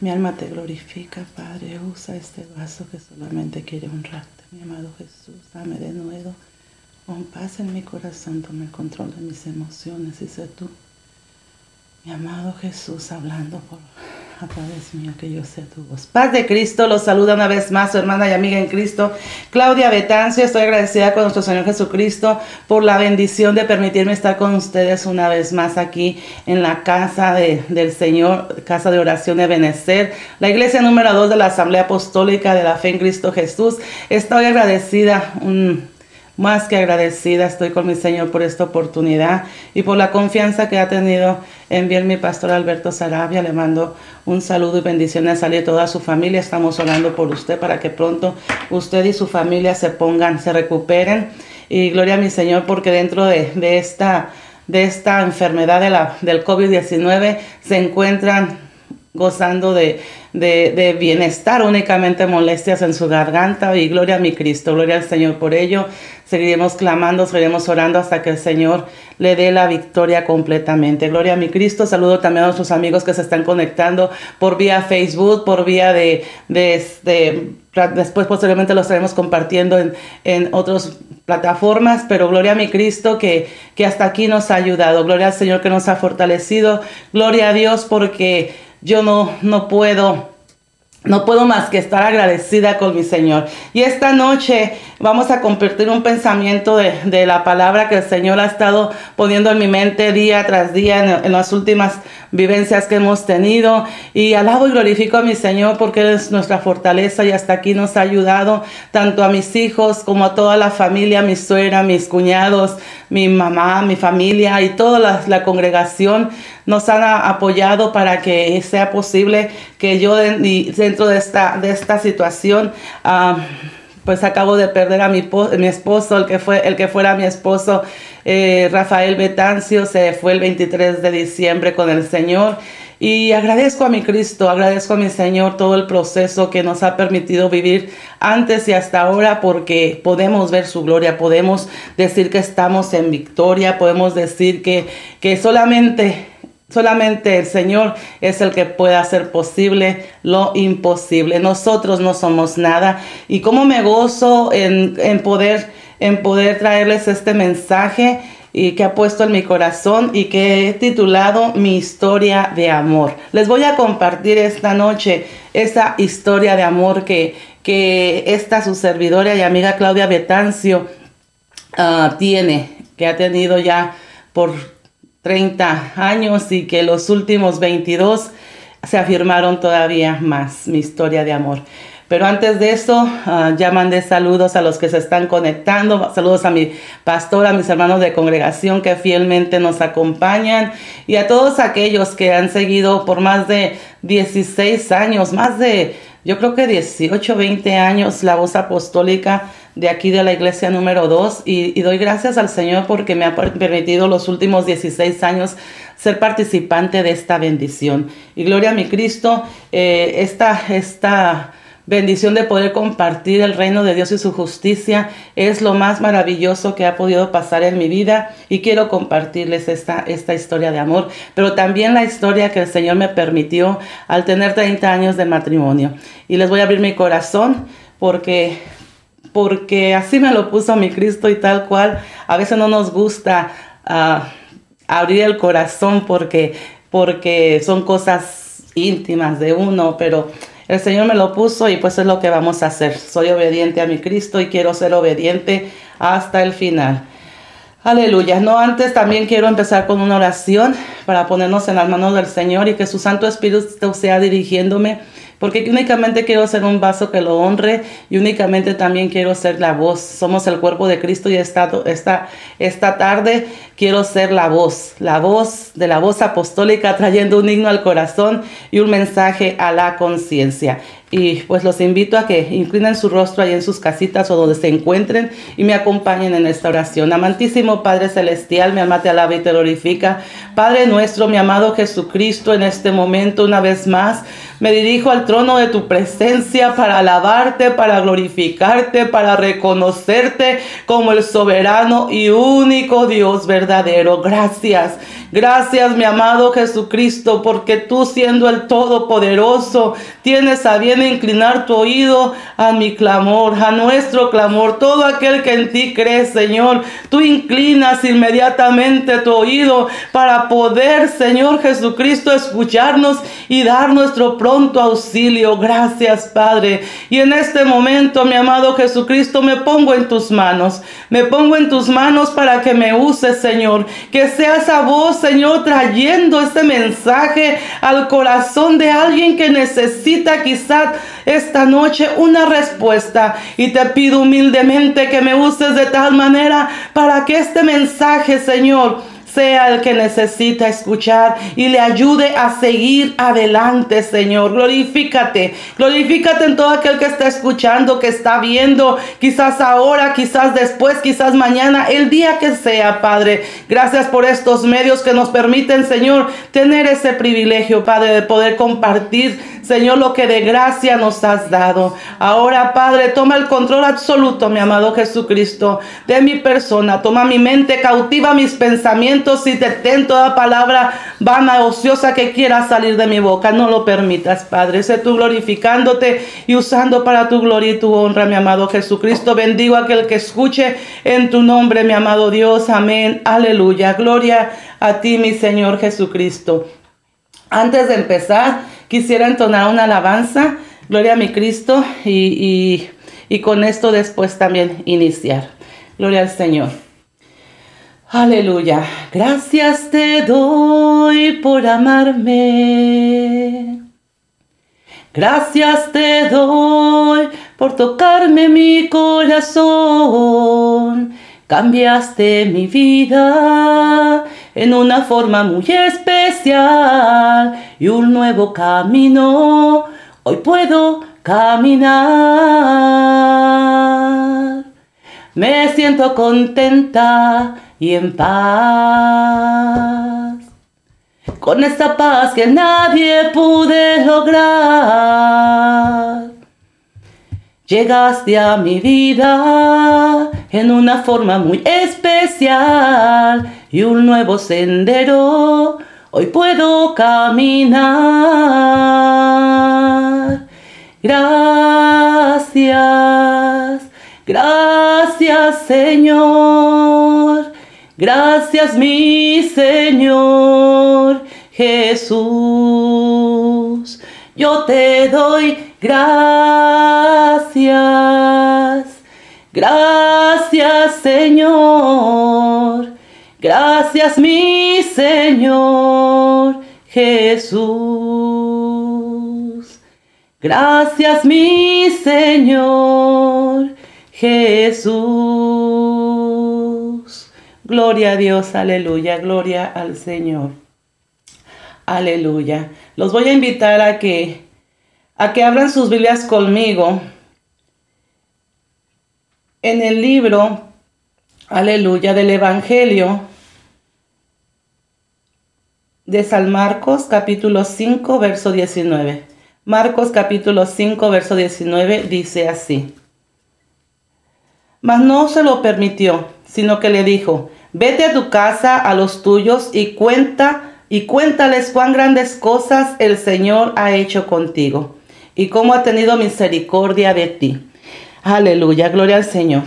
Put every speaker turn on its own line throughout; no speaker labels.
Mi alma te glorifica, Padre. Usa este vaso que solamente quiere honrarte, mi amado Jesús. Dame de nuevo. Paz en mi corazón, toma el control de mis emociones y sé tú, mi amado Jesús, hablando por a través mío, que yo sea tu voz. Paz de Cristo, los saluda una vez más su hermana y amiga en Cristo, Claudia Betancio. Estoy agradecida con nuestro Señor Jesucristo por la bendición de permitirme estar con ustedes una vez más aquí en la casa de, del Señor, casa de oración de Benecer, la iglesia número 2 de la Asamblea Apostólica de la Fe en Cristo Jesús. Estoy agradecida. Más que agradecida estoy con mi Señor por esta oportunidad y por la confianza que ha tenido en bien mi pastor Alberto Sarabia. Le mando un saludo y bendiciones a él y toda su familia. Estamos orando por usted para que pronto usted y su familia se pongan, se recuperen. Y gloria a mi Señor porque dentro de, esta, de esta enfermedad de la, del COVID-19 se encuentran gozando de, de, bienestar, únicamente molestias en su garganta. Y gloria a mi Cristo, gloria al Señor por ello. Seguiremos clamando, seguiremos orando hasta que el Señor le dé la victoria completamente. Gloria a mi Cristo. Saludo también a nuestros amigos que se están conectando por vía Facebook, por vía de, de, después posteriormente lo estaremos compartiendo en, en otras plataformas, pero gloria a mi Cristo que, que hasta aquí nos ha ayudado. Gloria al Señor que nos ha fortalecido. Gloria a Dios porque yo no, no puedo no puedo más que estar agradecida con mi Señor. Y esta noche vamos a compartir un pensamiento de, la palabra que el Señor ha estado poniendo en mi mente día tras día en, las últimas vivencias que hemos tenido. Y alabo y glorifico a mi Señor porque es nuestra fortaleza y hasta aquí nos ha ayudado tanto a mis hijos como a toda la familia, mi suegra, mis cuñados, mi mamá, mi familia y toda la, congregación nos han apoyado para que sea posible que yo dentro de esta, de esta situación ah, pues acabo de perder a mi, mi, esposo, el que, fue, el que fuera mi esposo, eh, Rafael Betancio, se fue el 23 de diciembre con el Señor. Y agradezco a mi Cristo, agradezco a mi Señor todo el proceso que nos ha permitido vivir antes y hasta ahora porque podemos ver su gloria, podemos decir que estamos en victoria, podemos decir que, que solamente Solamente el Señor es el que puede hacer posible lo imposible. Nosotros no somos nada. Y cómo me gozo en, poder, en poder traerles este mensaje y que ha puesto en mi corazón y que he titulado Mi historia de amor. Les voy a compartir esta noche esa historia de amor que, que esta su servidora y amiga Claudia Betancio ah, tiene, que ha tenido ya por 30 años y que los últimos 22 se afirmaron todavía más mi historia de amor. Pero antes de eso, uh, ya mandé saludos a los que se están conectando, saludos a mi pastor, a mis hermanos de congregación que fielmente nos acompañan y a todos aquellos que han seguido por más de 16 años, más de, yo creo que 18, 20 años la voz apostólica de aquí de la iglesia número 2 y, doy gracias al Señor porque me ha permitido los últimos 16 años ser participante de esta bendición. Y gloria a mi Cristo, eh, esta, esta bendición de poder compartir el reino de Dios y su justicia es lo más maravilloso que ha podido pasar en mi vida y quiero compartirles esta, esta historia de amor, pero también la historia que el Señor me permitió al tener 30 años de matrimonio. Y les voy a abrir mi corazón porque porque así me lo puso mi Cristo y tal cual. A veces no nos gusta ah, abrir el corazón porque, porque son cosas íntimas de uno, pero el Señor me lo puso y pues es lo que vamos a hacer. Soy obediente a mi Cristo y quiero ser obediente hasta el final. Aleluya. No antes también quiero empezar con una oración para ponernos en las manos del Señor y que su Santo Espíritu sea dirigiéndome porque únicamente quiero ser un vaso que lo honre y únicamente también quiero ser la voz. Somos el cuerpo de Cristo y esta, esta, tarde quiero ser la voz, la voz de la voz apostólica trayendo un himno al corazón y un mensaje a la conciencia. Y pues los invito a que inclinen su rostro ahí en sus casitas o donde se encuentren y me acompañen en esta oración. Amantísimo Padre Celestial, mi alma te alaba y te glorifica. Padre nuestro, mi amado Jesucristo, en este momento una vez más me dirijo al trono de tu presencia para alabarte, para glorificarte, para reconocerte como el soberano y único Dios verdadero. Gracias. Gracias, mi amado Jesucristo, porque tú siendo el Todopoderoso, tienes a bien inclinar tu oído a mi clamor, a nuestro clamor. Todo aquel que en ti cree, Señor, tú inclinas inmediatamente tu oído para poder, Señor Jesucristo, escucharnos y dar nuestro pronto auxilio. Gracias, Padre. Y en este momento, mi amado Jesucristo, me pongo en tus manos. Me pongo en tus manos para que me uses, Señor. Que sea esa voz Señor, trayendo este mensaje al corazón de alguien que necesita esta noche una respuesta. Y te pido humildemente que me uses de tal manera para que este mensaje, Señor, sea el que necesita escuchar y le ayude a seguir adelante, Señor. Glorifícate, glorifícate en todo aquel que está escuchando, que está viendo, quizás ahora, quizás después, quizás mañana, el día que sea, Padre. Gracias por estos medios que nos permiten, Señor, tener ese privilegio, Padre, de poder compartir, Señor, lo que de gracia nos has dado. Ahora, Padre, toma el control absoluto, mi amado Jesucristo, de mi persona. Toma mi mente, cautiva mis pensamientos si te ten toda palabra vana, ociosa que quiera salir de mi boca. No lo permitas, Padre. Sé tú glorificándote y usando para tu gloria y tu honra, mi amado Jesucristo. Bendigo a aquel que escuche en tu nombre, mi amado Dios. Amén. Aleluya. Gloria a ti, mi Señor Jesucristo. Antes de empezar, quisiera entonar una alabanza. Gloria a mi Cristo y, y con esto después también iniciar. Gloria al Señor. Aleluya. Gracias te doy por amarme. Gracias te doy por tocarme mi corazón. Cambiaste mi vida en una forma muy especial y un nuevo camino. Hoy puedo caminar. Me siento contenta y en paz. Con esta paz que nadie pude lograr. Llegaste a mi vida en una forma muy especial y un nuevo sendero. Hoy puedo caminar. Gracias, gracias Señor Gracias mi Señor Jesús. Yo te doy gracias. Gracias Señor. Gracias mi Señor Jesús. Gracias mi Señor Jesús. Gloria a Dios, aleluya, gloria al Señor. Aleluya. Los voy a invitar a que a que abran sus Biblias conmigo en el libro Aleluya del Evangelio de San Marcos capítulo 5 verso 19. Marcos capítulo 5 verso 19 dice así. Mas no se lo permitió, sino que le dijo, Vete a tu casa, a los tuyos, y cuenta y cuéntales cuán grandes cosas el Señor ha hecho contigo y cómo ha tenido misericordia de ti. Aleluya, gloria al Señor.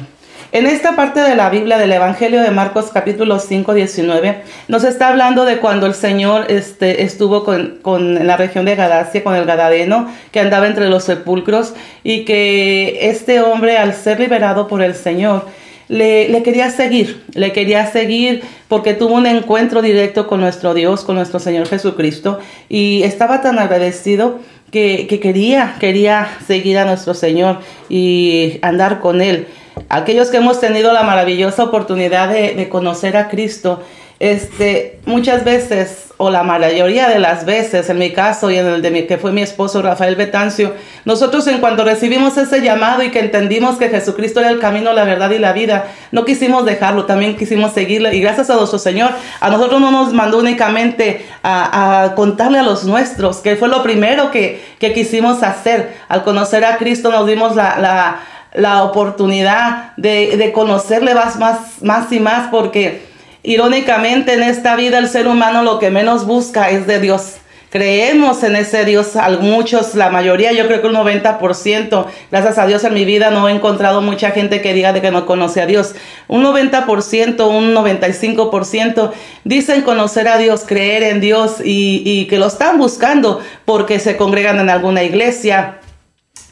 En esta parte de la Biblia del Evangelio de Marcos capítulo 5, 19, nos está hablando de cuando el Señor este, estuvo con, con la región de Gadacia, con el Gadadeno, que andaba entre los sepulcros, y que este hombre, al ser liberado por el Señor, le, quería seguir, le quería seguir porque tuvo un encuentro directo con nuestro Dios, con nuestro Señor Jesucristo y estaba tan agradecido que, quería, quería seguir a nuestro Señor y andar con Él. Aquellos que hemos tenido la maravillosa oportunidad de, conocer a Cristo, este, muchas veces, o la mayoría de las veces, en mi caso y en el de mi, que fue mi esposo Rafael Betancio, nosotros en cuanto recibimos ese llamado y que entendimos que Jesucristo era el camino, la verdad y la vida, no quisimos dejarlo, también quisimos seguirle. Y gracias a nuestro Señor, a nosotros no nos mandó únicamente a, contarle a los nuestros, que fue lo primero que, que, quisimos hacer. Al conocer a Cristo nos dimos la, la, la oportunidad de, de conocerle más, más, más y más, porque Irónicamente en esta vida el ser humano lo que menos busca es de Dios. Creemos en ese Dios, muchos, la mayoría, yo creo que un 90%, gracias a Dios en mi vida no he encontrado mucha gente que diga de que no conoce a Dios. Un 90%, un 95% dicen conocer a Dios, creer en Dios y, que lo están buscando porque se congregan en alguna iglesia,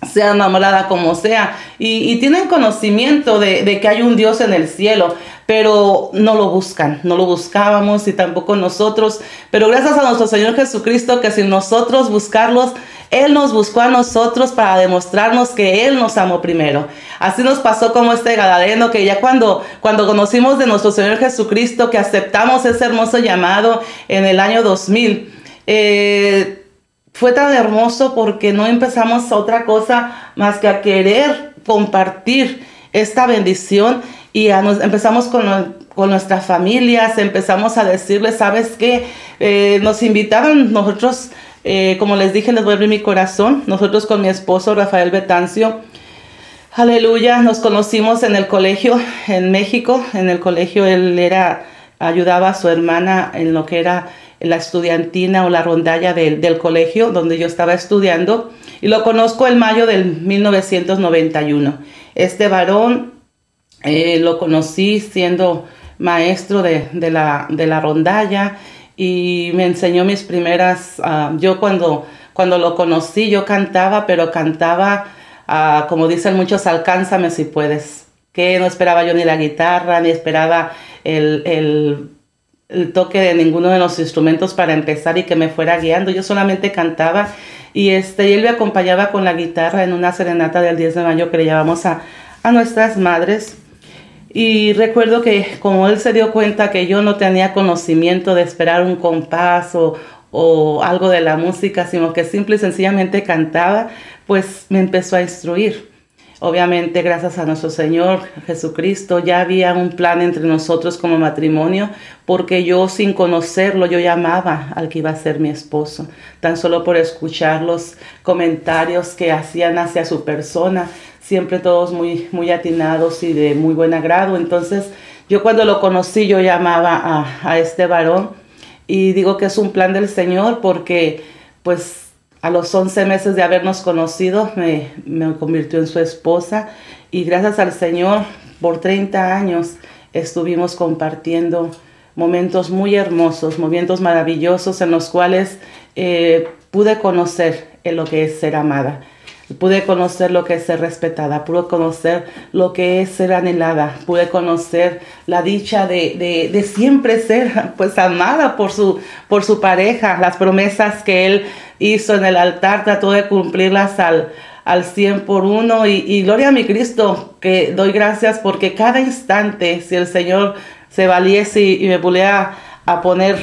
sea enamorada como sea, y, tienen conocimiento de, que hay un Dios en el cielo, pero no lo buscan, no lo buscábamos y tampoco nosotros, pero gracias a nuestro Señor Jesucristo que sin nosotros buscarlos, Él nos buscó a nosotros para demostrarnos que Él nos amó primero. Así nos pasó como este Gadareno, que ya cuando, cuando conocimos de nuestro Señor Jesucristo, que aceptamos ese hermoso llamado en el año 2000, eh, fue tan hermoso porque no empezamos a otra cosa más que a querer compartir esta bendición y empezamos con, con, nuestras familias, empezamos a decirles, ¿sabes qué? Eh, nos invitaron nosotros, eh, como les dije, les voy a mi corazón, nosotros con mi esposo Rafael Betancio, aleluya, nos conocimos en el colegio en México, en el colegio él era, ayudaba a su hermana en lo que era la estudiantina o la rondalla del, colegio donde yo estaba estudiando y lo conozco en mayo del 1991. Este varón eh, lo conocí siendo maestro de, la, de, la, rondalla y me enseñó mis primeras, ah, yo cuando, cuando lo conocí yo cantaba, pero cantaba, uh, como dicen muchos, alcánzame si puedes, que no esperaba yo ni la guitarra, ni esperaba el, el, toque de ninguno de los instrumentos para empezar y que me fuera guiando, yo solamente cantaba y, este, él me acompañaba con la guitarra en una serenata del 10 de mayo que le llamamos a, a nuestras madres y recuerdo que como él se dio cuenta que yo no tenía conocimiento de esperar un compás o, o algo de la música, sino que simple y sencillamente cantaba, pues me empezó a instruir. Obviamente, gracias a nuestro Señor Jesucristo, ya había un plan entre nosotros como matrimonio, porque yo sin conocerlo, yo llamaba al que iba a ser mi esposo, tan solo por escuchar los comentarios que hacían hacia su persona, siempre todos muy, muy atinados y de muy buen agrado. Entonces, yo cuando lo conocí, yo llamaba a, este varón y digo que es un plan del Señor porque pues a los 11 meses de habernos conocido me, me convirtió en su esposa y gracias al Señor por 30 años estuvimos compartiendo momentos muy hermosos, momentos maravillosos en los cuales eh, pude conocer en lo que es ser amada. Pude conocer lo que es ser respetada, pude conocer lo que es ser anhelada, pude conocer la dicha de, de, siempre ser pues amada por su, por su pareja, las promesas que él hizo en el altar, trató de cumplirlas al, al 100 por uno. Y, y gloria a mi Cristo, que doy gracias porque cada instante, si el Señor se valiese y, me volviera a poner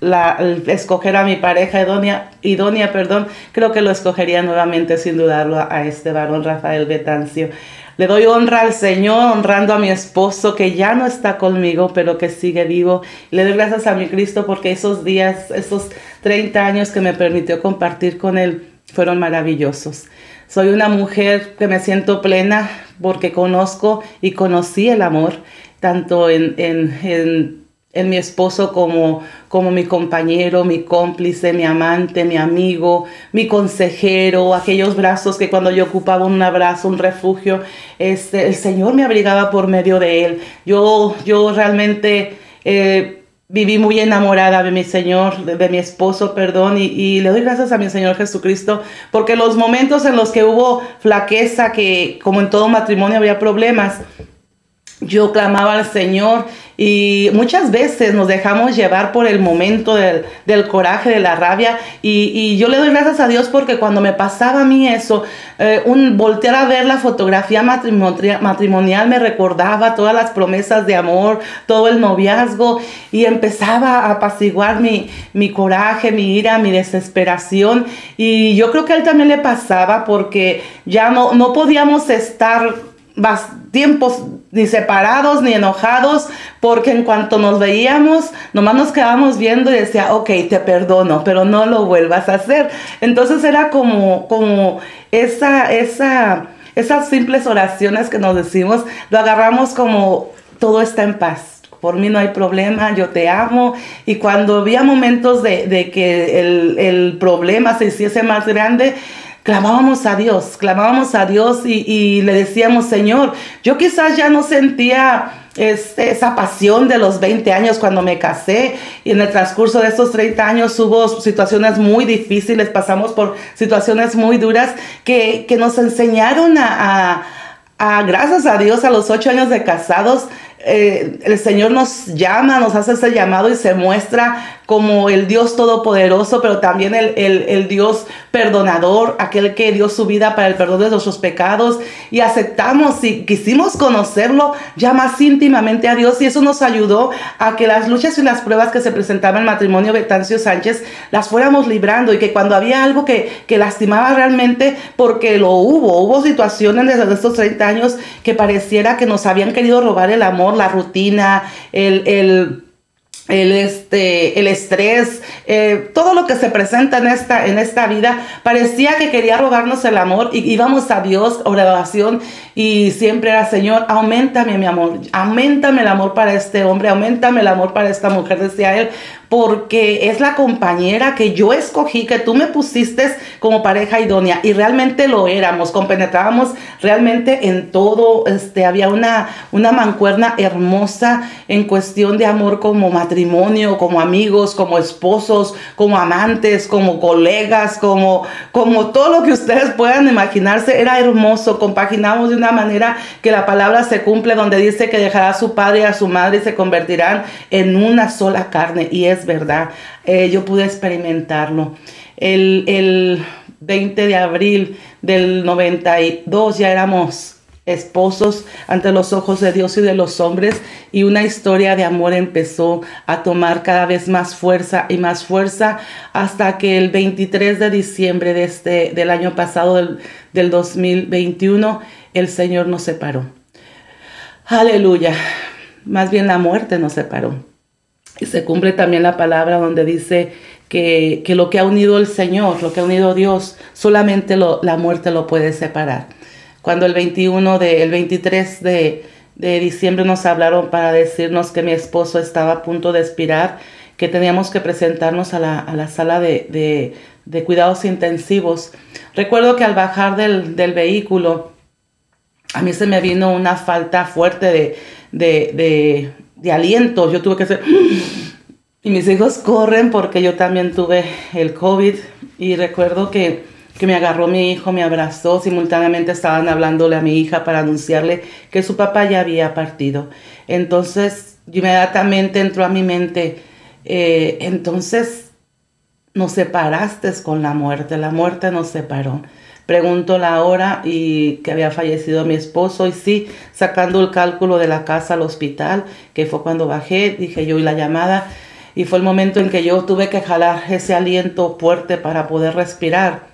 la, escoger a mi pareja idónea, idónea, perdón, creo que lo escogería nuevamente sin dudarlo a, este varón Rafael Betancio. Le doy honra al Señor, honrando a mi esposo que ya no está conmigo, pero que sigue vivo. Le doy gracias a mi Cristo porque esos días, esos 30 años que me permitió compartir con Él fueron maravillosos. Soy una mujer que me siento plena porque conozco y conocí el amor, tanto en, en mi esposo como, como mi compañero, mi cómplice, mi amante, mi amigo, mi consejero, aquellos brazos que cuando yo ocupaba un abrazo, un refugio, este, el Señor me abrigaba por medio de él. Yo, yo realmente eh, viví muy enamorada de mi Señor, de, mi esposo, perdón, y, y, le doy gracias a mi Señor Jesucristo, porque los momentos en los que hubo flaqueza, que como en todo matrimonio había problemas, yo clamaba al Señor y muchas veces nos dejamos llevar por el momento del, coraje, de la rabia y, yo le doy gracias a Dios porque cuando me pasaba a mí eso, eh, un voltear a ver la fotografía matrimonial, me recordaba todas las promesas de amor, todo el noviazgo y empezaba a apaciguar mi, mi coraje, mi ira, mi desesperación y yo creo que a él también le pasaba porque ya no, no podíamos estar tiempos ni separados ni enojados, porque en cuanto nos veíamos, nomás nos quedábamos viendo y decía, ok, te perdono, pero no lo vuelvas a hacer. Entonces era como, como esa, esa, esas simples oraciones que nos decimos, lo agarramos como todo está en paz. Por mí no hay problema, yo te amo. Y cuando había momentos de, que el, el problema se hiciese más grande, clamábamos a Dios, clamábamos a Dios y, le decíamos, Señor, yo quizás ya no sentía este, esa pasión de los 20 años cuando me casé. Y en el transcurso de esos 30 años hubo situaciones muy difíciles, pasamos por situaciones muy duras que, nos enseñaron a, a, gracias a Dios, a los 8 años de casados, eh, el Señor nos llama, nos hace ese llamado y se muestra como el Dios todopoderoso, pero también el, el, Dios perdonador, aquel que dio su vida para el perdón de nuestros pecados. Y aceptamos y quisimos conocerlo ya más íntimamente a Dios y eso nos ayudó a que las luchas y las pruebas que se presentaban en el matrimonio Betancio Sánchez las fuéramos librando y que cuando había algo que, que lastimaba realmente, porque lo hubo, hubo situaciones desde estos 30 años que pareciera que nos habían querido robar el amor, la rutina, el, el el, este, el estrés, eh, todo lo que se presenta en esta, en esta vida, parecía que quería robarnos el amor y íbamos a Dios, oración, y siempre era, Señor, aumentame mi amor, aumentame el amor para este hombre, aumentame el amor para esta mujer, decía él, porque es la compañera que yo escogí, que tú me pusiste como pareja idónea y realmente lo éramos, compenetrábamos realmente en todo, este, había una, una mancuerna hermosa en cuestión de amor como matrimonio, como amigos, como esposos, como amantes, como colegas, como, como todo lo que ustedes puedan imaginarse, era hermoso, compaginamos de una manera que la palabra se cumple donde dice que dejará a su padre y a su madre y se convertirán en una sola carne y es verdad. Eh, yo pude experimentarlo. El, el 20 de abril del 92 ya éramos esposos ante los ojos de Dios y de los hombres y una historia de amor empezó a tomar cada vez más fuerza y más fuerza hasta que el 23 de diciembre de este, del año pasado del, del 2021 el Señor nos separó. Aleluya. Más bien la muerte nos separó. Se cumple también la palabra donde dice que, lo que ha unido el Señor, lo que ha unido Dios, solamente la muerte lo puede separar. Cuando el 21 de, el 23 de, diciembre nos hablaron para decirnos que mi esposo estaba a punto de expirar, que teníamos que presentarnos a la, sala de, cuidados intensivos. Recuerdo que al bajar del, vehículo, a mí se me vino una falta fuerte de, de aliento. Yo tuve que hacer... Y mis hijos corren porque yo también tuve el COVID y recuerdo que, que me agarró mi hijo, me abrazó, simultáneamente estaban hablándole a mi hija para anunciarle que su papá ya había partido. Entonces, inmediatamente entró a mi mente, eh, entonces nos separaste con la muerte, la muerte nos separó. Pregunto la hora y que había fallecido mi esposo y sí, sacando el cálculo de la casa al hospital, que fue cuando bajé, dije yo y la llamada y fue el momento en que yo tuve que jalar ese aliento fuerte para poder respirar.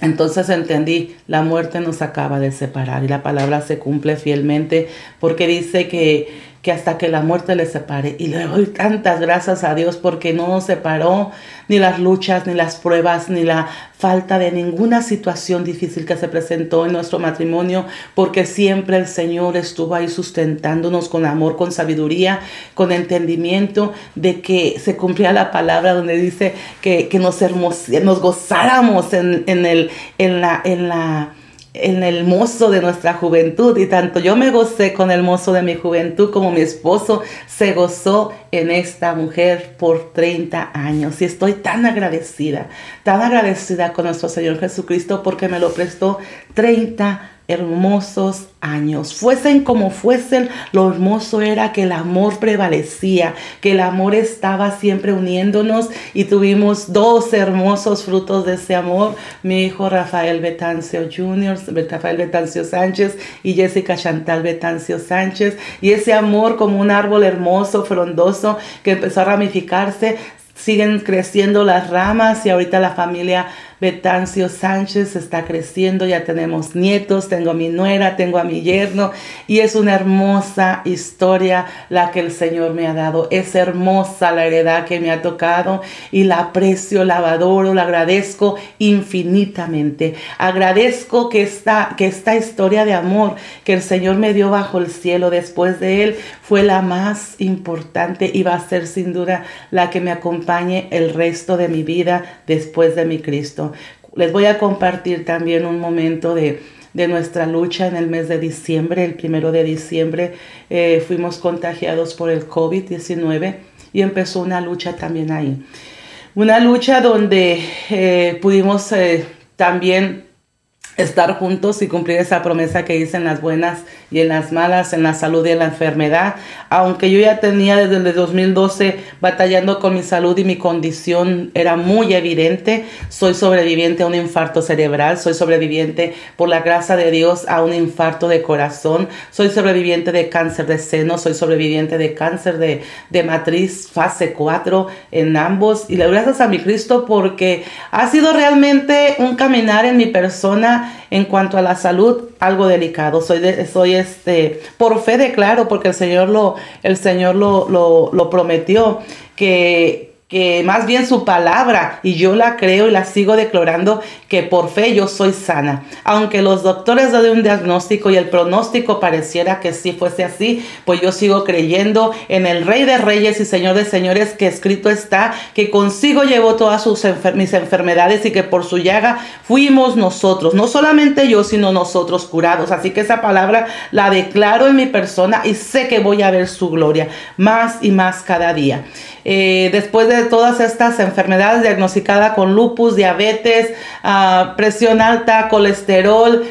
Entonces entendí, la muerte nos acaba de separar y la palabra se cumple fielmente porque dice que que hasta que la muerte le separe. Y le doy tantas gracias a Dios porque no nos separó ni las luchas, ni las pruebas, ni la falta de ninguna situación difícil que se presentó en nuestro matrimonio, porque siempre el Señor estuvo ahí sustentándonos con amor, con sabiduría, con entendimiento de que se cumplía la palabra donde dice que, que nos, nos gozáramos en, en, el. En la en el mozo de nuestra juventud y tanto yo me gocé con el mozo de mi juventud como mi esposo se gozó en esta mujer por 30 años. Y estoy tan agradecida, tan agradecida con nuestro Señor Jesucristo porque me lo prestó 30 hermosos años. Fuesen como fuesen, lo hermoso era que el amor prevalecía, que el amor estaba siempre uniéndonos y tuvimos dos hermosos frutos de ese amor. Mi hijo Rafael Betancio Jr., Rafael Betancio Sánchez y Jessica Chantal Betancio Sánchez. Y ese amor como un árbol hermoso, frondoso, que empezó a ramificarse, siguen creciendo las ramas y ahorita la familia Betancio Sánchez está creciendo, ya tenemos nietos, tengo a mi nuera, tengo a mi yerno y es una hermosa historia la que el Señor me ha dado. Es hermosa la heredad que me ha tocado y la aprecio, la adoro, la agradezco infinitamente. Agradezco que esta, que esta historia de amor que el Señor me dio bajo el cielo después de Él fue la más importante y va a ser sin duda la que me acompañe el resto de mi vida después de mi Cristo. Les voy a compartir también un momento de, nuestra lucha en el mes de diciembre, el primero de diciembre, eh, fuimos contagiados por el COVID-19 y empezó una lucha también ahí. Una lucha donde eh, pudimos eh, también estar juntos y cumplir esa promesa que hice en las buenas y en las malas, en la salud y en la enfermedad. Aunque yo ya tenía desde el 2012 batallando con mi salud y mi condición era muy evidente, soy sobreviviente a un infarto cerebral, soy sobreviviente por la gracia de Dios a un infarto de corazón, soy sobreviviente de cáncer de seno, soy sobreviviente de cáncer de, de matriz fase 4 en ambos y le gracias a mi Cristo porque ha sido realmente un caminar en mi persona en cuanto a la salud, algo delicado. Soy, soy este, por fe declaro, porque el Señor lo, el Señor lo, lo prometió, que, que más bien su palabra, y yo la creo y la sigo declarando, que por fe yo soy sana. Aunque los doctores den un diagnóstico y el pronóstico pareciera que sí fuese así, pues yo sigo creyendo en el Rey de Reyes y Señor de Señores, que escrito está, que consigo llevó todas sus mis enfermedades y que por su llaga fuimos nosotros, no solamente yo, sino nosotros curados. Así que esa palabra la declaro en mi persona y sé que voy a ver su gloria más y más cada día. Eh, después de todas estas enfermedades diagnosticadas con lupus, diabetes, ah, presión alta, colesterol,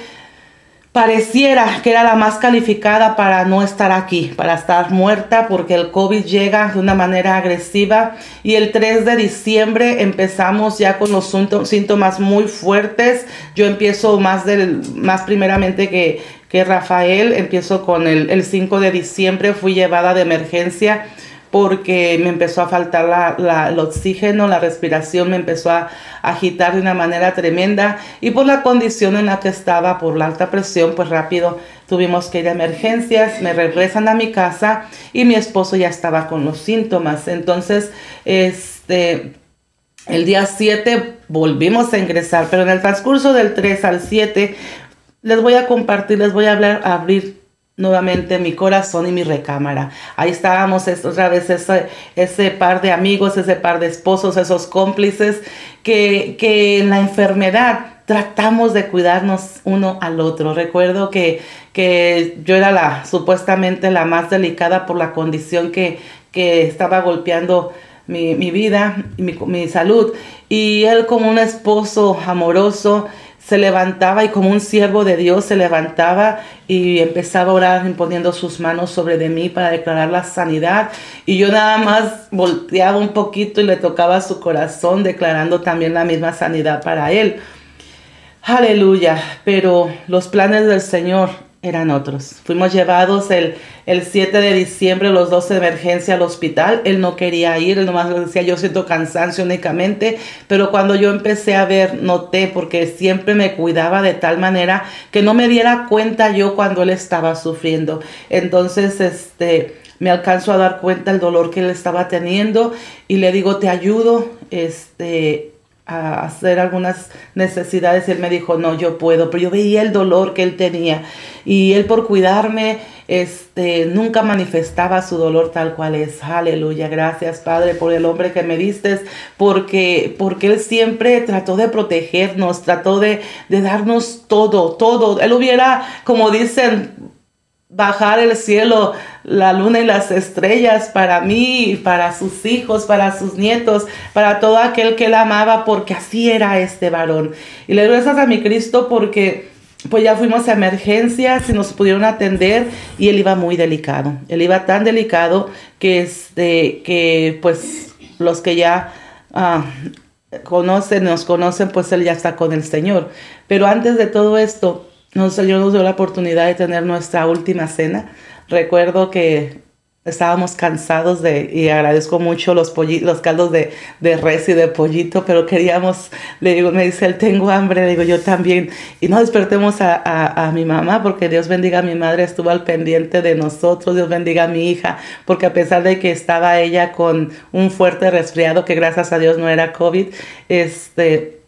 pareciera que era la más calificada para no estar aquí, para estar muerta, porque el COVID llega de una manera agresiva. Y el 3 de diciembre empezamos ya con los síntomas muy fuertes. Yo empiezo más, del, más primeramente que, que Rafael, empiezo con el, el 5 de diciembre, fui llevada de emergencia porque me empezó a faltar el oxígeno, la respiración me empezó a agitar de una manera tremenda y por la condición en la que estaba, por la alta presión, pues rápido tuvimos que ir a emergencias, me regresan a mi casa y mi esposo ya estaba con los síntomas. Entonces, este, el día 7 volvimos a ingresar, pero en el transcurso del 3 al 7 les voy a compartir, les voy a hablar, a abrir nuevamente mi corazón y mi recámara. Ahí estábamos otra vez ese, ese par de amigos, ese par de esposos, esos cómplices que, que en la enfermedad tratamos de cuidarnos uno al otro. Recuerdo que, que yo era la supuestamente la más delicada por la condición que, que estaba golpeando mi, mi vida mi, mi salud. Y él como un esposo amoroso, se levantaba y como un siervo de Dios se levantaba y empezaba a orar imponiendo sus manos sobre de mí para declarar la sanidad. Y yo nada más volteaba un poquito y le tocaba su corazón declarando también la misma sanidad para él. Aleluya, pero los planes del Señor eran otros. Fuimos llevados el, el 7 de diciembre, los dos de emergencia al hospital. Él no quería ir, él nomás decía, yo siento cansancio únicamente, pero cuando yo empecé a ver, noté, porque siempre me cuidaba de tal manera que no me diera cuenta yo cuando él estaba sufriendo. Entonces, este, me alcanzo a dar cuenta el dolor que él estaba teniendo y le digo, te ayudo, este, a hacer algunas necesidades. Él me dijo, no, yo puedo, pero yo veía el dolor que él tenía y él por cuidarme, este, nunca manifestaba su dolor tal cual es. Aleluya, gracias Padre por el hombre que me diste, porque, porque él siempre trató de protegernos, trató de, de darnos todo, todo. Él hubiera, como dicen, bajar el cielo, la luna y las estrellas para mí, para sus hijos, para sus nietos, para todo aquel que él amaba, porque así era este varón. Y le doy gracias a mi Cristo porque pues ya fuimos a emergencias y nos pudieron atender y él iba muy delicado. Él iba tan delicado que, este, que pues los que ya ah, conocen, nos conocen, pues él ya está con el Señor. Pero antes de todo esto, el Señor nos dio la oportunidad de tener nuestra última cena. Recuerdo que estábamos cansados de, y agradezco mucho los, los caldos de, de, res y de pollito, pero queríamos, le digo, me dice él, tengo hambre, le digo, yo también. Y no despertemos a, a, a, mi mamá, porque Dios bendiga a mi madre, estuvo al pendiente de nosotros, Dios bendiga a mi hija, porque a pesar de que estaba ella con un fuerte resfriado, que gracias a Dios no era COVID, este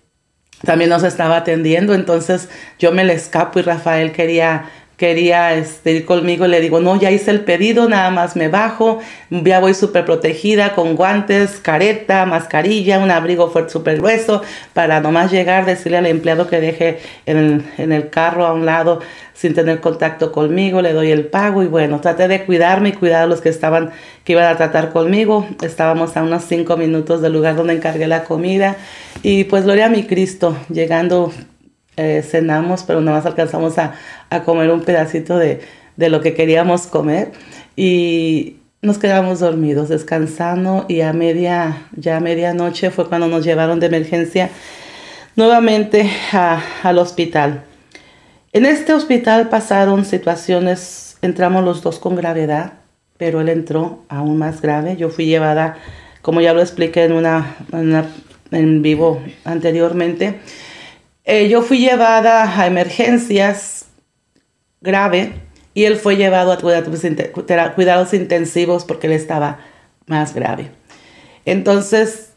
también nos estaba atendiendo, entonces yo me le escapo y Rafael quería quería este, ir conmigo, le digo, no, ya hice el pedido, nada más me bajo, ya voy súper protegida con guantes, careta, mascarilla, un abrigo fuerte súper grueso, para nomás llegar, decirle al empleado que deje en el, carro a un lado sin tener contacto conmigo, le doy el pago y bueno, traté de cuidarme y cuidar a los que estaban, que iban a tratar conmigo. Estábamos a unos cinco minutos del lugar donde encargué la comida y pues gloria a mi Cristo, llegando eh, cenamos, pero nada más alcanzamos a, comer un pedacito de, lo que queríamos comer y nos quedamos dormidos, descansando y a media, ya a medianoche fue cuando nos llevaron de emergencia nuevamente al hospital. En este hospital pasaron situaciones, entramos los dos con gravedad, pero él entró aún más grave. Yo fui llevada, como ya lo expliqué en una, en vivo anteriormente, eh, yo fui llevada a emergencias grave y él fue llevado a cuidados intensivos porque él estaba más grave. Entonces,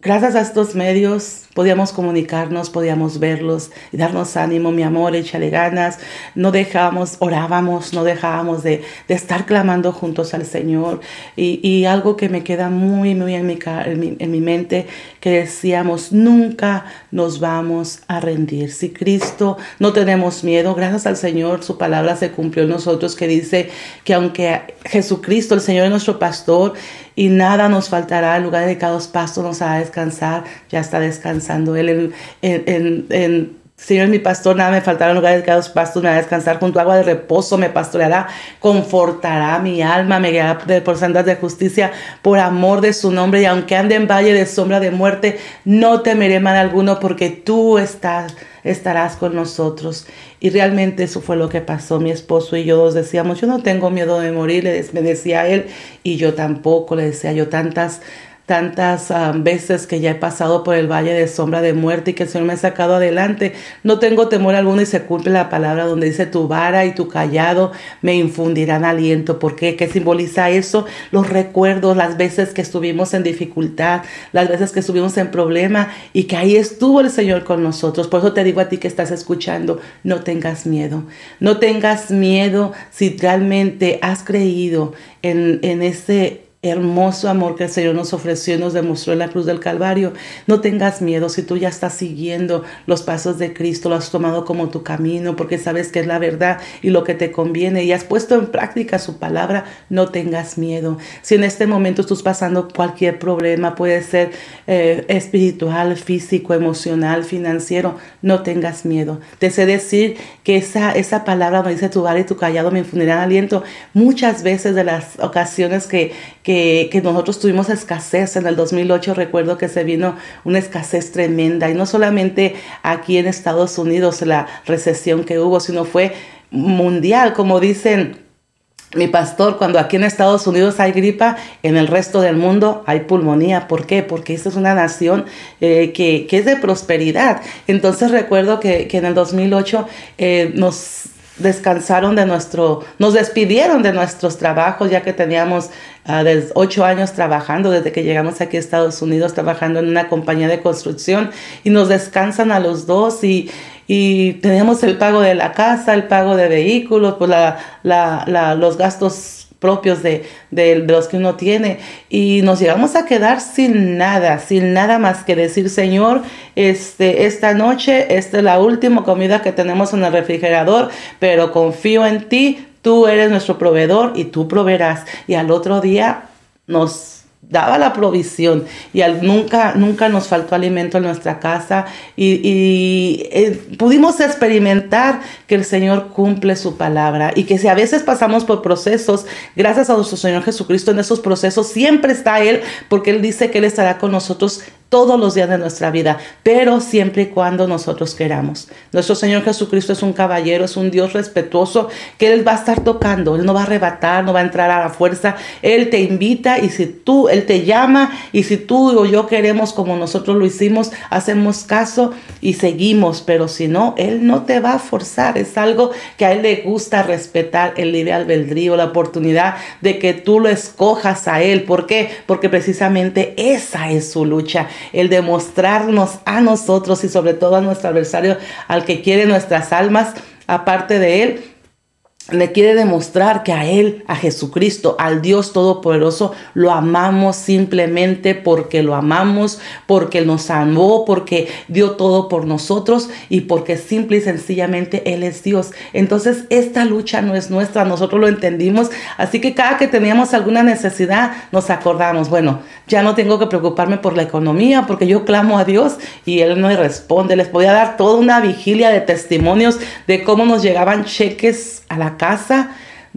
gracias a estos medios, podíamos comunicarnos, podíamos verlos y darnos ánimo, mi amor, échale ganas. No dejábamos, orábamos, no dejábamos de, estar clamando juntos al Señor. Y, algo que me queda muy, muy en mi, en mi, mente, que decíamos, nunca nos vamos a rendir. Si Cristo no tenemos miedo, gracias al Señor, su palabra se cumplió en nosotros, que dice que aunque Jesucristo, el Señor es nuestro pastor, y nada nos faltará, el lugar de cada pasto nos hará descansar, ya está descansando él. En, en, Señor mi pastor, nada me faltará en lugares de los pastos, me a descansar junto a agua de reposo, me pastoreará, confortará mi alma, me guiará por sendas de justicia, por amor de su nombre, y aunque ande en valle de sombra de muerte, no temeré mal alguno, porque tú estás, estarás con nosotros. Y realmente eso fue lo que pasó. Mi esposo y yo decíamos, yo no tengo miedo de morir, me decía él, y yo tampoco, le decía yo tantas tantas ah, veces que ya he pasado por el valle de sombra de muerte y que el Señor me ha sacado adelante. No tengo temor alguno y se cumple la palabra donde dice tu vara y tu callado me infundirán aliento. ¿Por qué? ¿Qué simboliza eso? Los recuerdos, las veces que estuvimos en dificultad, las veces que estuvimos en problema y que ahí estuvo el Señor con nosotros. Por eso te digo a ti que estás escuchando, no tengas miedo. No tengas miedo si realmente has creído en, en ese hermoso amor que el Señor nos ofreció y nos demostró en la cruz del Calvario. No tengas miedo si tú ya estás siguiendo los pasos de Cristo, lo has tomado como tu camino porque sabes que es la verdad y lo que te conviene y has puesto en práctica su palabra, no tengas miedo. Si en este momento estás pasando cualquier problema, puede ser eh, espiritual, físico, emocional, financiero, no tengas miedo. Te sé decir que esa, esa palabra me dice tu vara y tu callado me infundirán aliento. Muchas veces de las ocasiones que, que que, nosotros tuvimos escasez en el 2008, recuerdo que se vino una escasez tremenda y no solamente aquí en Estados Unidos la recesión que hubo, sino fue mundial, como dicen mi pastor, cuando aquí en Estados Unidos hay gripa, en el resto del mundo hay pulmonía. ¿Por qué? Porque esta es una nación eh, que, es de prosperidad. Entonces recuerdo que, en el 2008 eh, nos descansaron de nuestro, nos despidieron de nuestros trabajos ya que teníamos uh, ocho años trabajando desde que llegamos aquí a Estados Unidos trabajando en una compañía de construcción y nos descansan a los dos y, y teníamos el pago de la casa, el pago de vehículos, pues la, la, la, los gastos propios de, los que uno tiene y nos llegamos a quedar sin nada, sin nada más que decir, Señor, este, esta noche, esta es la última comida que tenemos en el refrigerador, pero confío en ti, tú eres nuestro proveedor y tú proveerás. Y al otro día nos daba la provisión y nunca, nunca nos faltó alimento en nuestra casa y, eh, pudimos experimentar que el Señor cumple su palabra y que si a veces pasamos por procesos, gracias a nuestro Señor Jesucristo en esos procesos siempre está Él porque Él dice que Él estará con nosotros todos los días de nuestra vida, pero siempre y cuando nosotros queramos. Nuestro Señor Jesucristo es un caballero, es un Dios respetuoso, que Él va a estar tocando, Él no va a arrebatar, no va a entrar a la fuerza, Él te invita y si tú, Él te llama y si tú o yo queremos como nosotros lo hicimos, hacemos caso y seguimos, pero si no, Él no te va a forzar, es algo que a Él le gusta respetar el libre albedrío, la oportunidad de que tú lo escojas a Él. ¿Por qué? Porque precisamente esa es su lucha el demostrarnos a nosotros y sobre todo a nuestro adversario, al que quiere nuestras almas, aparte de él, le quiere demostrar que a Él, a Jesucristo, al Dios Todopoderoso, lo amamos simplemente porque lo amamos, porque nos amó, porque dio todo por nosotros y porque simple y sencillamente Él es Dios. Entonces, esta lucha no es nuestra, nosotros lo entendimos. Así que cada que teníamos alguna necesidad, nos acordamos, bueno, ya no tengo que preocuparme por la economía porque yo clamo a Dios y Él me responde. Les podía dar toda una vigilia de testimonios de cómo nos llegaban cheques a la casa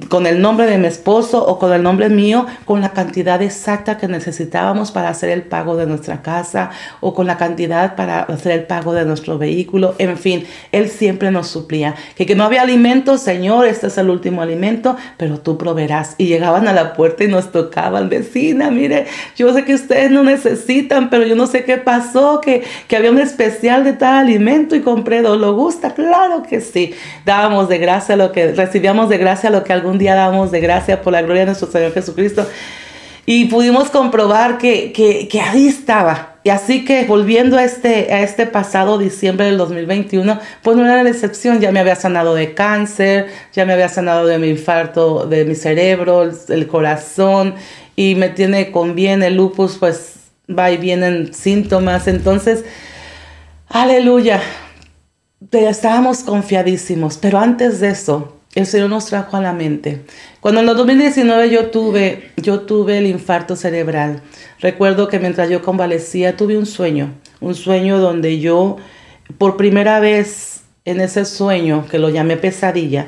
con el nombre de mi esposo o con el nombre mío, con la cantidad exacta que necesitábamos para hacer el pago de nuestra casa o con la cantidad para hacer el pago de nuestro vehículo. En fin, Él siempre nos suplía. Que, que no había alimento, Señor, este es el último alimento, pero tú proveerás. Y llegaban a la puerta y nos tocaban, vecina, mire, yo sé que ustedes no necesitan, pero yo no sé qué pasó, que, que había un especial de tal alimento y compré dos. ¿Lo gusta? Claro que sí. Dábamos de gracia lo que, recibíamos de gracia lo que algún un día damos de gracia por la gloria de nuestro Señor Jesucristo. Y pudimos comprobar que, que, ahí estaba. Y así que volviendo a este, a este pasado diciembre del 2021, pues no era la excepción. Ya me había sanado de cáncer, ya me había sanado de mi infarto de mi cerebro, el, corazón, y me tiene con bien el lupus, pues va y vienen síntomas. Entonces, aleluya, estábamos confiadísimos. Pero antes de eso, el Señor nos trajo a la mente. Cuando en el 2019 yo tuve, yo tuve el infarto cerebral, recuerdo que mientras yo convalecía tuve un sueño, un sueño donde yo, por primera vez en ese sueño, que lo llamé pesadilla,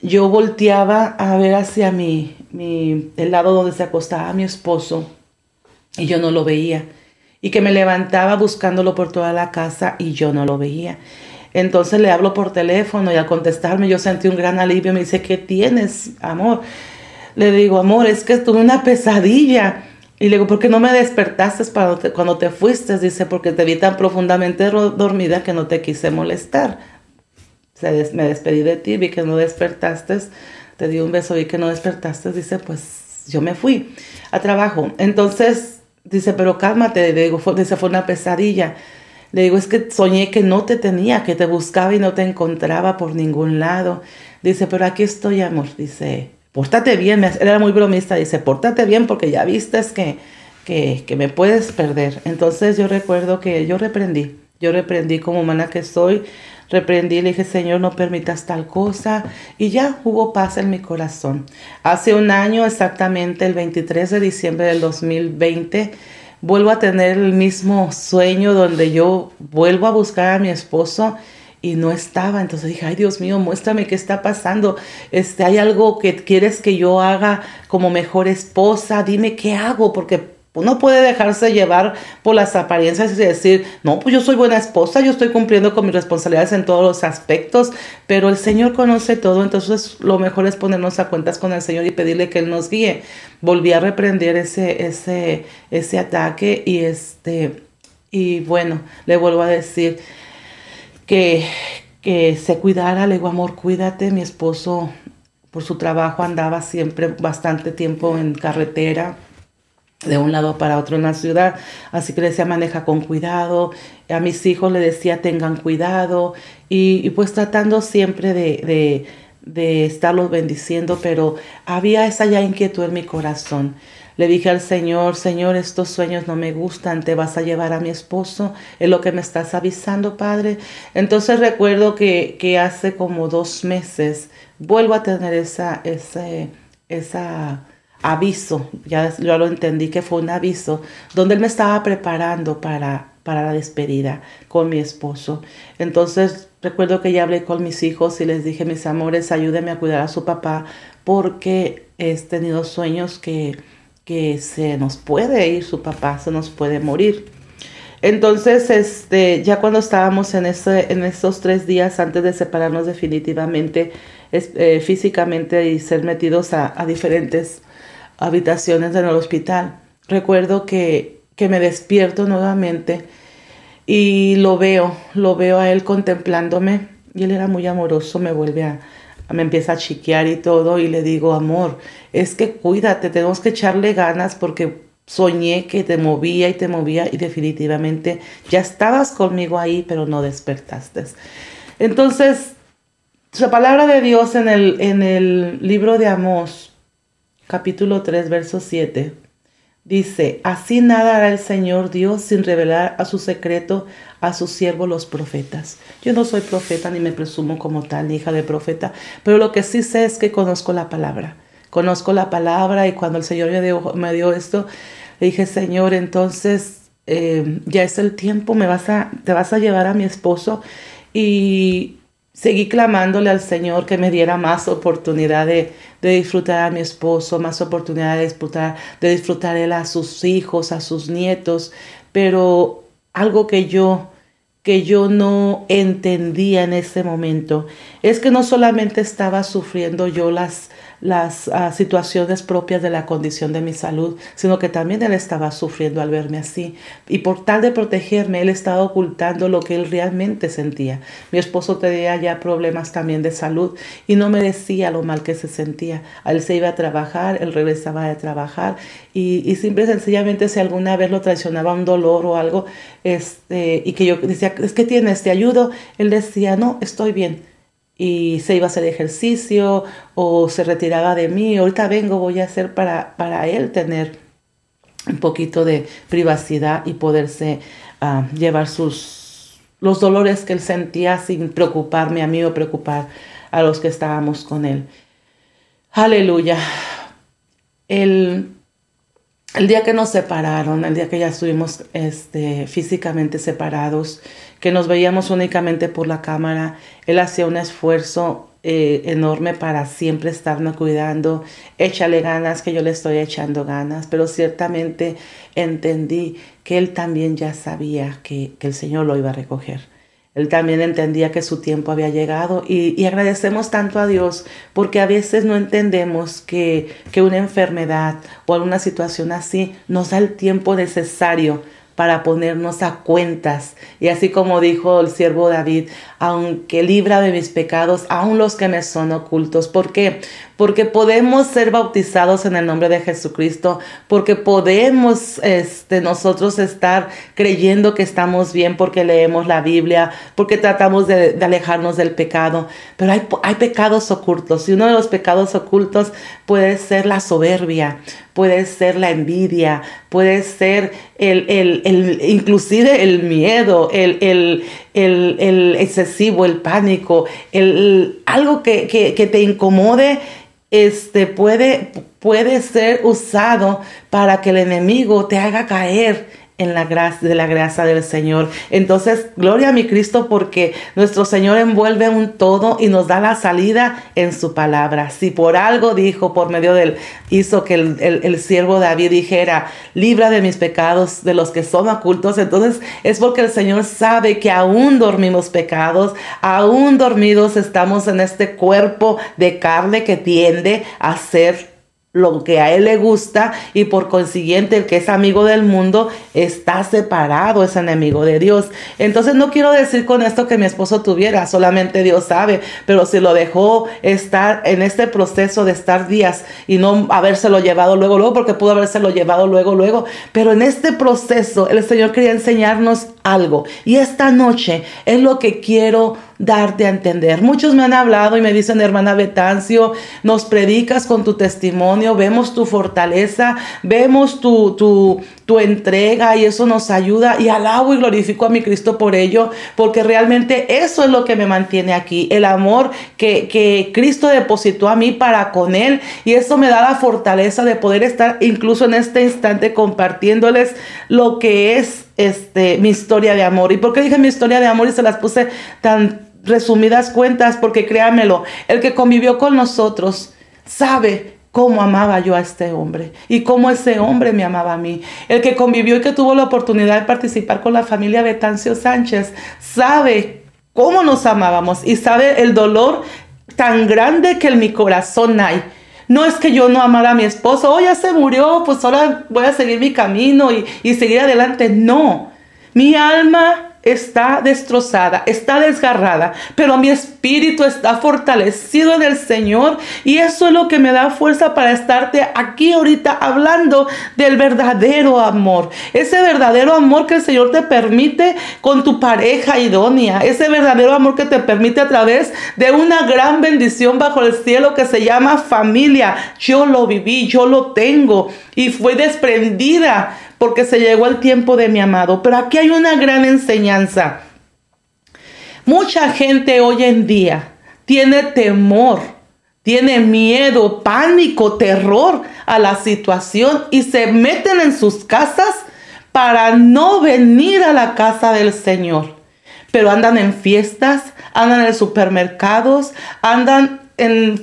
yo volteaba a ver hacia mi, mi, el lado donde se acostaba mi esposo y yo no lo veía. Y que me levantaba buscándolo por toda la casa y yo no lo veía. Entonces le hablo por teléfono y al contestarme yo sentí un gran alivio. Me dice, ¿qué tienes, amor? Le digo, amor, es que tuve una pesadilla. Y le digo, ¿por qué no me despertaste cuando te fuiste? Dice, porque te vi tan profundamente dormida que no te quise molestar. me despedí de ti, vi que no despertaste, te di un beso, vi que no despertaste. Dice, pues yo me fui a trabajo. Entonces, dice, pero cálmate, le digo, dice, fue una pesadilla. Le digo, es que soñé que no te tenía, que te buscaba y no te encontraba por ningún lado. Dice, pero aquí estoy, amor. Dice, pórtate bien. Era muy bromista. Dice, pórtate bien porque ya vistes que, que, que me puedes perder. Entonces yo recuerdo que yo reprendí. Yo reprendí como humana que soy. Reprendí, le dije, Señor, no permitas tal cosa. Y ya hubo paz en mi corazón. Hace un año, exactamente el 23 de diciembre del 2020, vuelvo a tener el mismo sueño donde yo vuelvo a buscar a mi esposo y no estaba. Entonces dije, ay Dios mío, muéstrame qué está pasando. Este, hay algo que quieres que yo haga como mejor esposa. Dime qué hago, porque uno puede dejarse llevar por las apariencias y decir, no, pues yo soy buena esposa, yo estoy cumpliendo con mis responsabilidades en todos los aspectos, pero el Señor conoce todo, entonces lo mejor es ponernos a cuentas con el Señor y pedirle que Él nos guíe. Volví a reprender ese, ese, ese ataque y este, y bueno, le vuelvo a decir que, que se cuidara, le digo, amor, cuídate, mi esposo por su trabajo andaba siempre bastante tiempo en carretera de un lado para otro en la ciudad. Así que le decía, maneja con cuidado. A mis hijos le decía, tengan cuidado. Y, pues tratando siempre de, de, de, estarlos bendiciendo, pero había esa ya inquietud en mi corazón. Le dije al Señor, Señor, estos sueños no me gustan, te vas a llevar a mi esposo, es lo que me estás avisando, Padre. Entonces recuerdo que, que hace como dos meses vuelvo a tener esa, esa, esa aviso, ya yo lo entendí que fue un aviso, donde él me estaba preparando para, para la despedida con mi esposo. Entonces recuerdo que ya hablé con mis hijos y les dije, mis amores, ayúdenme a cuidar a su papá porque he tenido sueños que, que se nos puede ir su papá, se nos puede morir. Entonces, este, ya cuando estábamos en, ese, en esos tres días antes de separarnos definitivamente eh, físicamente y ser metidos a, a diferentes habitaciones en el hospital. Recuerdo que, que me despierto nuevamente y lo veo, lo veo a él contemplándome y él era muy amoroso, me vuelve a, me empieza a chiquear y todo y le digo, amor, es que cuídate, tenemos que echarle ganas porque soñé que te movía y te movía y definitivamente ya estabas conmigo ahí, pero no despertaste. Entonces, la palabra de Dios en el, en el libro de Amós capítulo 3, verso 7. Dice, así nada hará el Señor Dios sin revelar a su secreto a sus siervos los profetas. Yo no soy profeta ni me presumo como tal, ni hija de profeta, pero lo que sí sé es que conozco la palabra. Conozco la palabra y cuando el Señor me dio, me dio esto, le dije, Señor, entonces eh, ya es el tiempo, me vas a, te vas a llevar a mi esposo y seguí clamándole al Señor que me diera más oportunidad de, disfrutar a mi esposo, más oportunidad de disfrutar, de disfrutar él a sus hijos, a sus nietos, pero algo que yo que yo no entendía en ese momento es que no solamente estaba sufriendo yo las las ah, situaciones propias de la condición de mi salud, sino que también él estaba sufriendo al verme así. Y por tal de protegerme, él estaba ocultando lo que él realmente sentía. Mi esposo tenía ya problemas también de salud y no me decía lo mal que se sentía. Él se iba a trabajar, él regresaba de trabajar y, y simple y sencillamente si alguna vez lo traicionaba un dolor o algo, este, y que yo decía, es que tienes, te ayudo, él decía, no, estoy bien y se iba a hacer ejercicio o se retiraba de mí. Ahorita vengo, voy a hacer para, para él tener un poquito de privacidad y poderse ah, llevar sus, los dolores que él sentía sin preocuparme a mí o preocupar a los que estábamos con él. Aleluya. El, el día que nos separaron, el día que ya estuvimos este, físicamente separados, que nos veíamos únicamente por la cámara. Él hacía un esfuerzo eh, enorme para siempre estarnos cuidando. Échale ganas, que yo le estoy echando ganas, pero ciertamente entendí que él también ya sabía que, el Señor lo iba a recoger. Él también entendía que su tiempo había llegado y, y, agradecemos tanto a Dios porque a veces no entendemos que, que una enfermedad o alguna situación así nos da el tiempo necesario para ponernos a cuentas. Y así como dijo el siervo David, aunque libra de mis pecados, aun los que me son ocultos. ¿Por qué? Porque podemos ser bautizados en el nombre de Jesucristo, porque podemos este, nosotros estar creyendo que estamos bien porque leemos la Biblia, porque tratamos de, alejarnos del pecado. Pero hay, hay pecados ocultos y uno de los pecados ocultos puede ser la soberbia, puede ser la envidia, puede ser el, el, el inclusive el miedo, el, el, el, excesivo, el pánico, el, algo que, que, que, te incomode, este, puede, puede ser usado para que el enemigo te haga caer en la gracia, de la gracia del Señor. Entonces, gloria a mi Cristo porque nuestro Señor envuelve un todo y nos da la salida en su palabra. Si por algo dijo, por medio del, hizo que el, el, siervo David dijera, libra de mis pecados, de los que son ocultos, entonces es porque el Señor sabe que aún dormimos pecados, aún dormidos estamos en este cuerpo de carne que tiende a ser lo que a él le gusta y por consiguiente el que es amigo del mundo está separado, es enemigo de Dios. Entonces no quiero decir con esto que mi esposo tuviera, solamente Dios sabe, pero si lo dejó estar en este proceso de estar días y no habérselo llevado luego, luego, porque pudo habérselo llevado luego, luego, pero en este proceso el Señor quería enseñarnos algo. Y esta noche es lo que quiero darte a entender. Muchos me han hablado y me dicen, hermana Betancio, nos predicas con tu testimonio, vemos tu fortaleza, vemos tu, tu, tu entrega y eso nos ayuda y alabo y glorifico a mi Cristo por ello, porque realmente eso es lo que me mantiene aquí, el amor que, que Cristo depositó a mí para con Él y eso me da la fortaleza de poder estar incluso en este instante compartiéndoles lo que es este, mi historia de amor. ¿Y por qué dije mi historia de amor y se las puse tan resumidas cuentas? Porque créamelo, el que convivió con nosotros sabe cómo amaba yo a este hombre y cómo ese hombre me amaba a mí. El que convivió y que tuvo la oportunidad de participar con la familia Betancio Sánchez sabe cómo nos amábamos y sabe el dolor tan grande que en mi corazón hay no es que yo no amara a mi esposo, oh, ya se murió, pues ahora voy a seguir mi camino y, y seguir adelante. No, mi alma está destrozada, está desgarrada, pero mi espíritu está fortalecido en el Señor y eso es lo que me da fuerza para estarte aquí ahorita hablando del verdadero amor. Ese verdadero amor que el Señor te permite con tu pareja idónea, ese verdadero amor que te permite a través de una gran bendición bajo el cielo que se llama familia. Yo lo viví, yo lo tengo y fue desprendida porque se llegó el tiempo de mi amado. Pero aquí hay una gran enseñanza. Mucha gente hoy en día tiene temor, tiene miedo, pánico, terror a la situación y se meten en sus casas para no venir a la casa del Señor. Pero andan en fiestas, andan en supermercados, andan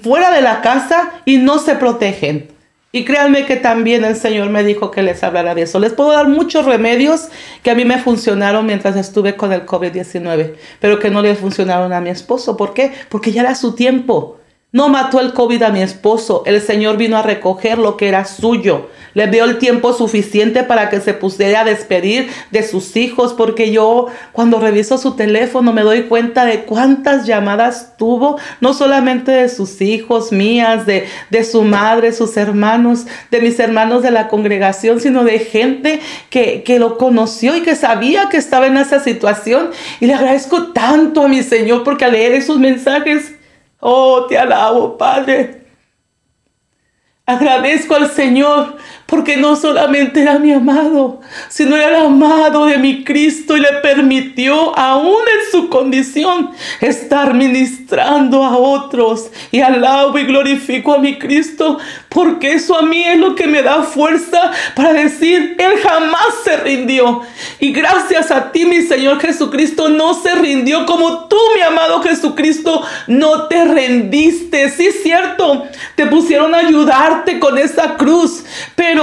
fuera de la casa y no se protegen. Y créanme que también el Señor me dijo que les hablara de eso. Les puedo dar muchos remedios que a mí me funcionaron mientras estuve con el COVID-19, pero que no le funcionaron a mi esposo. ¿Por qué? Porque ya era su tiempo. No mató el COVID a mi esposo. El Señor vino a recoger lo que era suyo. Le dio el tiempo suficiente para que se pusiera a despedir de sus hijos, porque yo cuando reviso su teléfono me doy cuenta de cuántas llamadas tuvo, no solamente de sus hijos, mías, de, de su madre, sus hermanos, de mis hermanos de la congregación, sino de gente que, que lo conoció y que sabía que estaba en esa situación. Y le agradezco tanto a mi Señor porque al leer esos mensajes Oh, te alabo, Padre. Agradezco al Señor porque no solamente era mi amado, sino era el amado de mi Cristo y le permitió, aún en su condición, estar ministrando a otros. Y alabo y glorifico a mi Cristo, porque eso a mí es lo que me da fuerza para decir, Él jamás se rindió. Y gracias a ti, mi Señor Jesucristo, no se rindió como tú, mi amado Jesucristo, no te rendiste. Sí, cierto, te pusieron a ayudarte con esa cruz, pero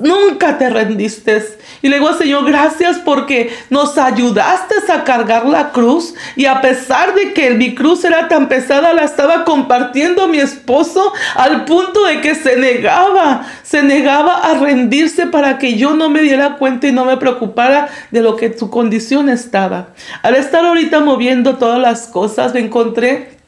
nunca te rendiste. Y le digo, Señor, gracias porque nos ayudaste a cargar la cruz. Y a pesar de que mi cruz era tan pesada, la estaba compartiendo mi esposo al punto de que se negaba, se negaba a rendirse para que yo no me diera cuenta y no me preocupara de lo que su condición estaba. Al estar ahorita moviendo todas las cosas, me encontré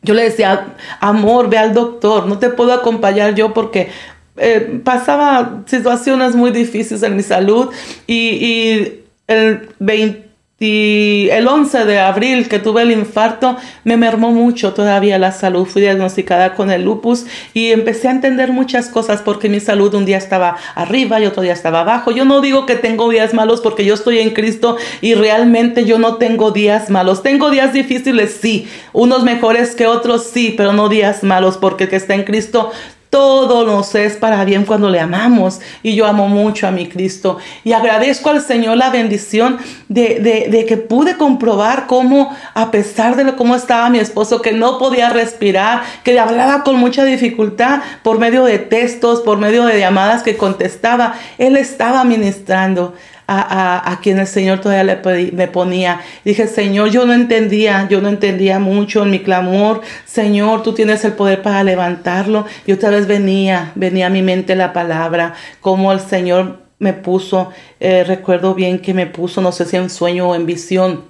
yo le decía, amor, ve al doctor, no te puedo acompañar yo porque eh, pasaba situaciones muy difíciles en mi salud y, el 20 el 11 de abril que tuve el infarto me mermó mucho todavía la salud. Fui diagnosticada con el lupus y empecé a entender muchas cosas porque mi salud un día estaba arriba y otro día estaba abajo. Yo no digo que tengo días malos porque yo estoy en Cristo y realmente yo no tengo días malos. Tengo días difíciles, sí. Unos mejores que otros, sí, pero no días malos porque el que está en Cristo todo nos es para bien cuando le amamos. Y yo amo mucho a mi Cristo. Y agradezco al Señor la bendición de, que pude comprobar cómo, a pesar de cómo estaba mi esposo, que no podía respirar, que le hablaba con mucha dificultad por medio de textos, por medio de llamadas que contestaba, Él estaba ministrando a, quien el Señor todavía le, me ponía. Dije, Señor, yo no entendía, yo no entendía mucho en mi clamor. Señor, tú tienes el poder para levantarlo. Y otra vez venía, venía a mi mente la palabra, como el Señor me puso, eh, recuerdo bien que me puso, no sé si en sueño o en visión,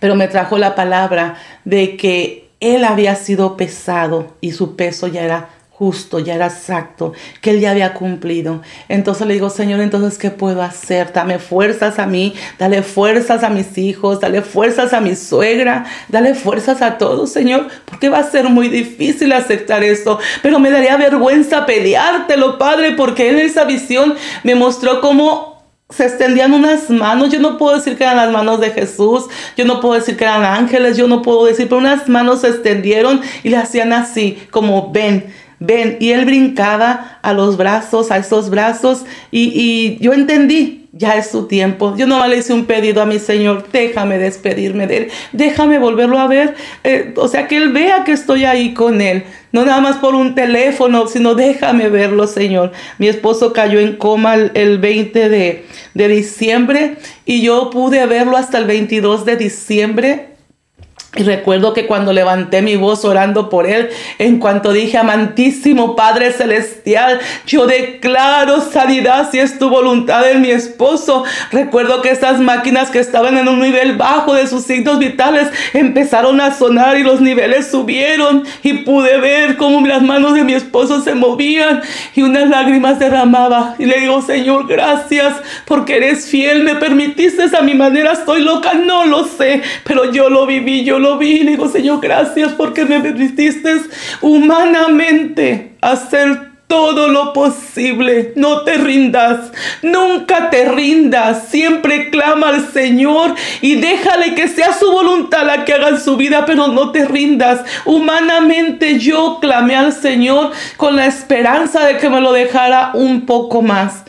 pero me trajo la palabra de que él había sido pesado y su peso ya era justo, ya era exacto, que Él ya había cumplido. Entonces le digo, Señor, entonces, ¿qué puedo hacer? Dame fuerzas a mí, dale fuerzas a mis hijos, dale fuerzas a mi suegra, dale fuerzas a todos, Señor, porque va a ser muy difícil aceptar esto, pero me daría vergüenza peleártelo, Padre, porque en esa visión me mostró cómo se extendían unas manos, yo no puedo decir que eran las manos de Jesús, yo no puedo decir que eran ángeles, yo no puedo decir, pero unas manos se extendieron y le hacían así, como ven, ven, y él brincaba a los brazos, a esos brazos, y, yo entendí, ya es su tiempo. Yo no le hice un pedido a mi Señor, déjame despedirme de Él, déjame volverlo a ver, eh, o sea, que Él vea que estoy ahí con Él, no nada más por un teléfono, sino déjame verlo, Señor. Mi esposo cayó en coma el, 20 de, de diciembre y yo pude verlo hasta el 22 de diciembre y recuerdo que cuando levanté mi voz orando por él, en cuanto dije, amantísimo Padre Celestial, yo declaro sanidad si es tu voluntad en mi esposo. Recuerdo que esas máquinas que estaban en un nivel bajo de sus signos vitales empezaron a sonar y los niveles subieron y pude ver cómo las manos de mi esposo se movían y unas lágrimas derramaba. Y le digo, Señor, gracias porque eres fiel, me permitiste a mi manera, estoy loca, no lo sé, pero yo lo viví, yo lo vi y digo, Señor, gracias porque me permitiste humanamente hacer todo lo posible. No te rindas, nunca te rindas. Siempre clama al Señor y déjale que sea su voluntad la que haga en su vida, pero no te rindas. Humanamente yo clamé al Señor con la esperanza de que me lo dejara un poco más.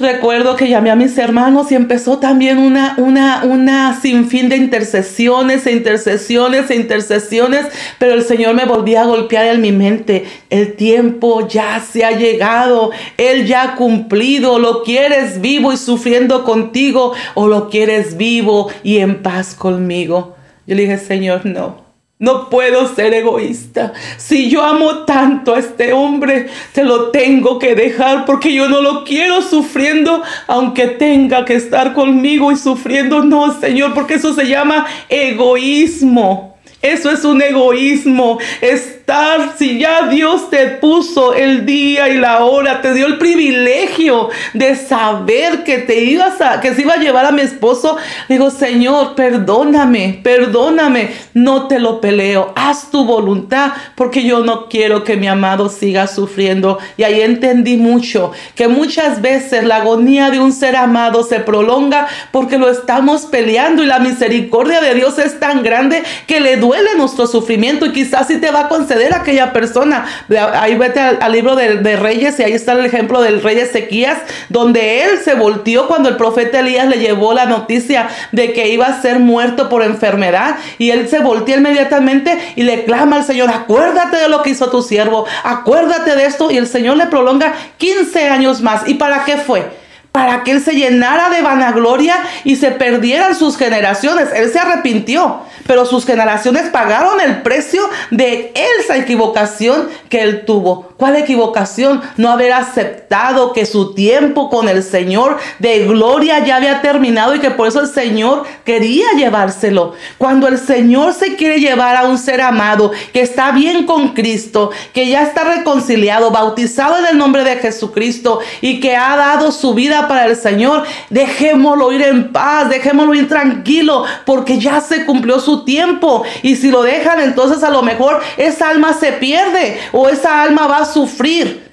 Recuerdo que llamé a mis hermanos y empezó también una, una, una sinfín de intercesiones e intercesiones e intercesiones, pero el Señor me volvía a golpear en mi mente. El tiempo ya se ha llegado, Él ya ha cumplido, lo quieres vivo y sufriendo contigo o lo quieres vivo y en paz conmigo. Yo le dije, Señor, no. No puedo ser egoísta. Si yo amo tanto a este hombre, te lo tengo que dejar porque yo no lo quiero sufriendo, aunque tenga que estar conmigo y sufriendo. No, Señor, porque eso se llama egoísmo. Eso es un egoísmo. Estar, si ya Dios te puso el día y la hora, te dio el privilegio de saber que te ibas a, que se iba a llevar a mi esposo. Digo, Señor, perdóname, perdóname. No te lo peleo. Haz tu voluntad porque yo no quiero que mi amado siga sufriendo. Y ahí entendí mucho que muchas veces la agonía de un ser amado se prolonga porque lo estamos peleando y la misericordia de Dios es tan grande que le duele duele nuestro sufrimiento y quizás sí te va a conceder aquella persona. Ahí vete al, libro de, Reyes y ahí está el ejemplo del rey Ezequías, donde él se volteó cuando el profeta Elías le llevó la noticia de que iba a ser muerto por enfermedad y él se volteó inmediatamente y le clama al Señor, acuérdate de lo que hizo tu siervo, acuérdate de esto y el Señor le prolonga 15 años más. ¿Y para qué fue? Para que él se llenara de vanagloria y se perdieran sus generaciones. Él se arrepintió, pero sus generaciones pagaron el precio de esa equivocación que él tuvo. ¿Cuál equivocación? No haber aceptado que su tiempo con el Señor de gloria ya había terminado y que por eso el Señor quería llevárselo. Cuando el Señor se quiere llevar a un ser amado que está bien con Cristo, que ya está reconciliado, bautizado en el nombre de Jesucristo y que ha dado su vida para el Señor, dejémoslo ir en paz, dejémoslo ir tranquilo, porque ya se cumplió su tiempo. Y si lo dejan, entonces a lo mejor esa alma se pierde o esa alma va a sufrir.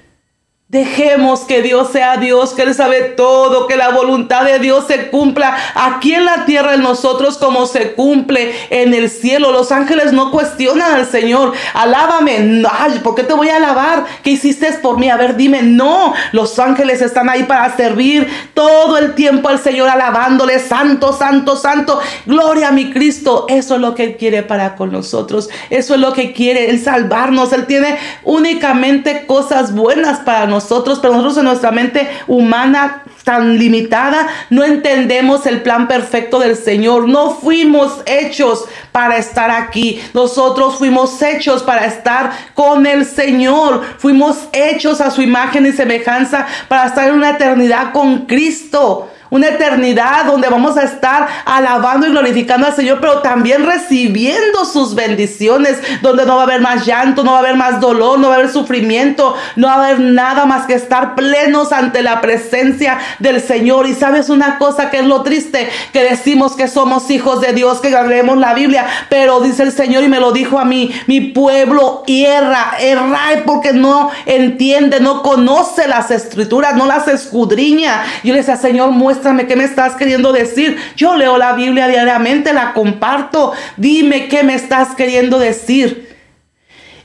Dejemos que Dios sea Dios, que Él sabe todo, que la voluntad de Dios se cumpla aquí en la tierra en nosotros como se cumple en el cielo. Los ángeles no cuestionan al Señor. Alábame. Ay, ¿por qué te voy a alabar? ¿Qué hiciste por mí? A ver, dime. No, los ángeles están ahí para servir todo el tiempo al Señor, alabándole. Santo, santo, santo. Gloria a mi Cristo. Eso es lo que Él quiere para con nosotros. Eso es lo que quiere. Él salvarnos. Él tiene únicamente cosas buenas para nosotros nosotros, pero nosotros en nuestra mente humana tan limitada no entendemos el plan perfecto del Señor. No fuimos hechos para estar aquí. Nosotros fuimos hechos para estar con el Señor. Fuimos hechos a su imagen y semejanza para estar en una eternidad con Cristo. Una eternidad donde vamos a estar alabando y glorificando al Señor, pero también recibiendo sus bendiciones, donde no va a haber más llanto, no va a haber más dolor, no va a haber sufrimiento, no va a haber nada más que estar plenos ante la presencia del Señor. Y sabes una cosa que es lo triste, que decimos que somos hijos de Dios, que leemos la Biblia, pero dice el Señor y me lo dijo a mí, mi pueblo erra, erra porque no entiende, no conoce las escrituras, no las escudriña. Yo le decía, Señor, muestra muéstrame qué me estás queriendo decir. Yo leo la Biblia diariamente, la comparto. Dime qué me estás queriendo decir.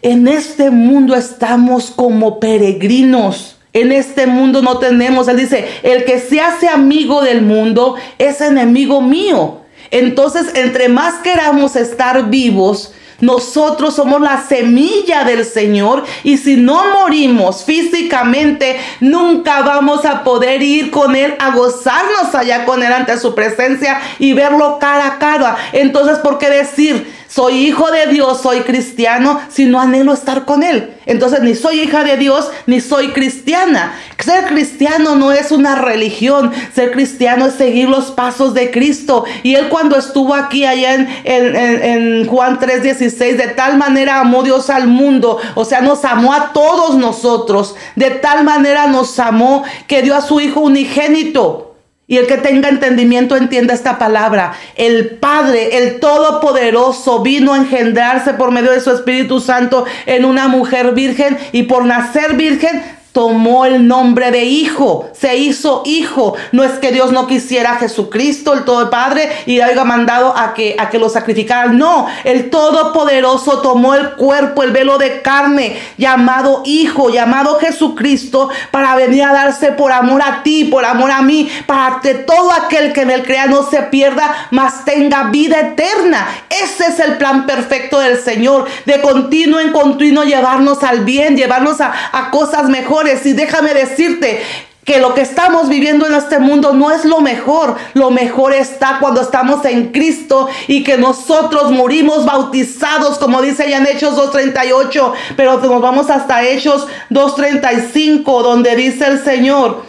En este mundo estamos como peregrinos. En este mundo no tenemos, él dice, el que se hace amigo del mundo es enemigo mío. Entonces, entre más queramos estar vivos, nosotros somos la semilla del Señor y si no morimos físicamente, nunca vamos a poder ir con Él a gozarnos allá con Él ante su presencia y verlo cara a cara. Entonces, ¿por qué decir? Soy hijo de Dios, soy cristiano, si no anhelo estar con Él. Entonces ni soy hija de Dios, ni soy cristiana. Ser cristiano no es una religión, ser cristiano es seguir los pasos de Cristo. Y Él cuando estuvo aquí allá en, en, en Juan 3:16, de tal manera amó Dios al mundo, o sea, nos amó a todos nosotros, de tal manera nos amó que dio a su Hijo unigénito y el que tenga entendimiento entienda esta palabra. El Padre, el Todopoderoso, vino a engendrarse por medio de su Espíritu Santo en una mujer virgen y por nacer virgen tomó el nombre de hijo, se hizo hijo. No es que Dios no quisiera a Jesucristo, el Todo Padre, y haya mandado a que, a que lo sacrificaran. No, el Todopoderoso tomó el cuerpo, el velo de carne, llamado hijo, llamado Jesucristo, para venir a darse por amor a ti, por amor a mí, para que todo aquel que en él crea no se pierda, mas tenga vida eterna. Ese es el plan perfecto del Señor, de continuo en continuo llevarnos al bien, llevarnos a, a cosas mejores y déjame decirte que lo que estamos viviendo en este mundo no es lo mejor. Lo mejor está cuando estamos en Cristo y que nosotros morimos bautizados, como dice ya en Hechos 2.38, pero nos vamos hasta Hechos 2.35, donde dice el Señor,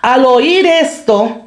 al oír esto,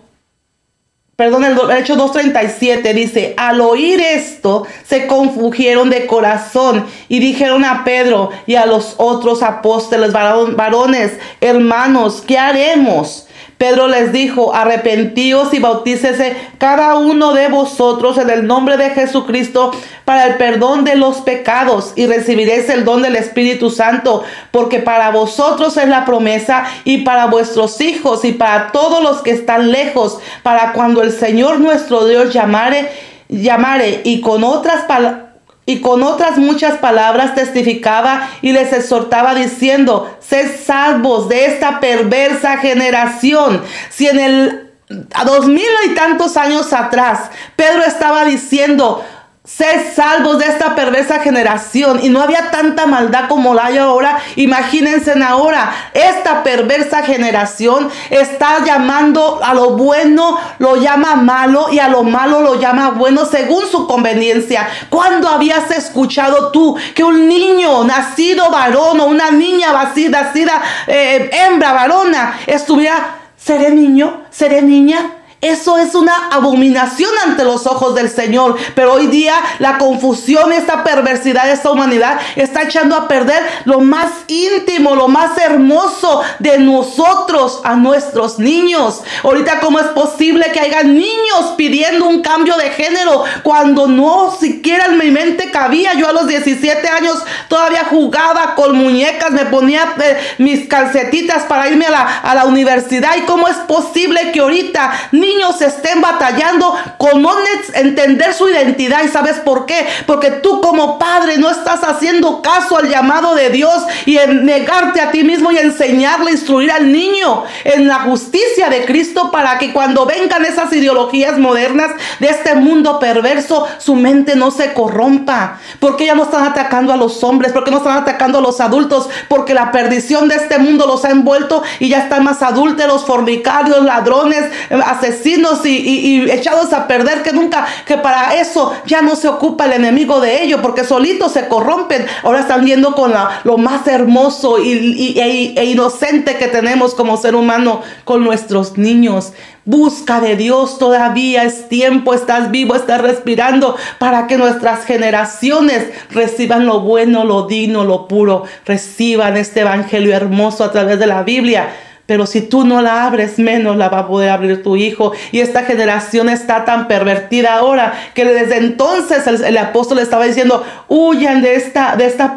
perdón, el hecho 2.37 dice, al oír esto, se confugieron de corazón y dijeron a Pedro y a los otros apóstoles, varones, hermanos, ¿qué haremos? Pedro les dijo, arrepentíos y bautícese cada uno de vosotros en el nombre de Jesucristo para el perdón de los pecados y recibiréis el don del Espíritu Santo, porque para vosotros es la promesa y para vuestros hijos y para todos los que están lejos, para cuando el Señor nuestro Dios llamare, llamare y con otras palabras y con otras muchas palabras testificaba y les exhortaba diciendo, sed salvos de esta perversa generación. Si en el a dos mil y tantos años atrás Pedro estaba diciendo, Sed salvos de esta perversa generación. Y no había tanta maldad como la hay ahora. Imagínense ahora. Esta perversa generación está llamando a lo bueno, lo llama malo y a lo malo lo llama bueno según su conveniencia. ¿Cuándo habías escuchado tú que un niño nacido varón o una niña nacida, nacida eh, hembra, varona, estuviera, seré niño, seré niña? Eso es una abominación ante los ojos del Señor. Pero hoy día la confusión, esta perversidad de esta humanidad está echando a perder lo más íntimo, lo más hermoso de nosotros a nuestros niños. Ahorita, ¿cómo es posible que haya niños pidiendo un cambio de género cuando no siquiera en mi mente cabía? Yo a los 17 años todavía jugaba con muñecas, me ponía eh, mis calcetitas para irme a la, a la universidad. ¿Y cómo es posible que ahorita niños estén batallando con entender su identidad. ¿Y sabes por qué? Porque tú como padre no estás haciendo caso al llamado de Dios y en negarte a ti mismo y enseñarle, instruir al niño en la justicia de Cristo para que cuando vengan esas ideologías modernas de este mundo perverso, su mente no se corrompa. Porque ya no están atacando a los hombres, porque no están atacando a los adultos, porque la perdición de este mundo los ha envuelto y ya están más adúlteros, fornicarios, ladrones, asesinos vecinos y, echados a perder, que nunca, que para eso ya no se ocupa el enemigo de ellos, porque solitos se corrompen. Ahora están viendo con lo más hermoso y, e, e inocente que tenemos como ser humano con nuestros niños. Busca de Dios, todavía es tiempo, estás vivo, estás respirando para que nuestras generaciones reciban lo bueno, lo digno, lo puro, reciban este evangelio hermoso a través de la Biblia. Pero si tú no la abres, menos la va a poder abrir tu hijo. Y esta generación está tan pervertida ahora que desde entonces el, apóstol estaba diciendo, huyan de esta, de esta,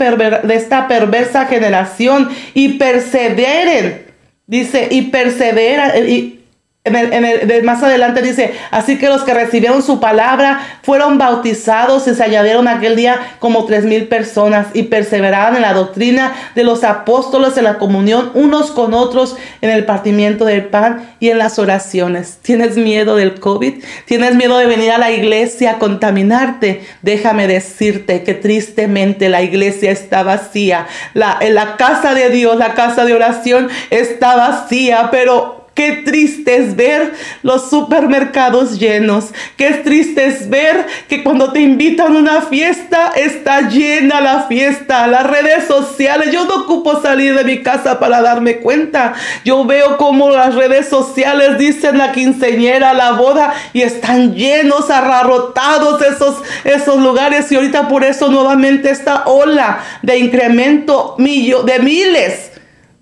perversa generación y perseveren. Dice, y perseveran. Y, en el, más adelante dice, así que los que recibieron su palabra fueron bautizados y se añadieron aquel día como tres mil personas y perseveraban en la doctrina de los apóstoles en la comunión unos con otros en el partimiento del pan y en las oraciones. ¿Tienes miedo del COVID? ¿Tienes miedo de venir a la iglesia a contaminarte? Déjame decirte que tristemente la iglesia está vacía. La, en la casa de Dios, la casa de oración está vacía, pero Qué triste es ver los supermercados llenos. Qué triste es ver que cuando te invitan a una fiesta está llena la fiesta. Las redes sociales, yo no ocupo salir de mi casa para darme cuenta. Yo veo como las redes sociales dicen la quinceñera, la boda y están llenos, arrarotados esos, esos lugares. Y ahorita por eso nuevamente esta ola de incremento de miles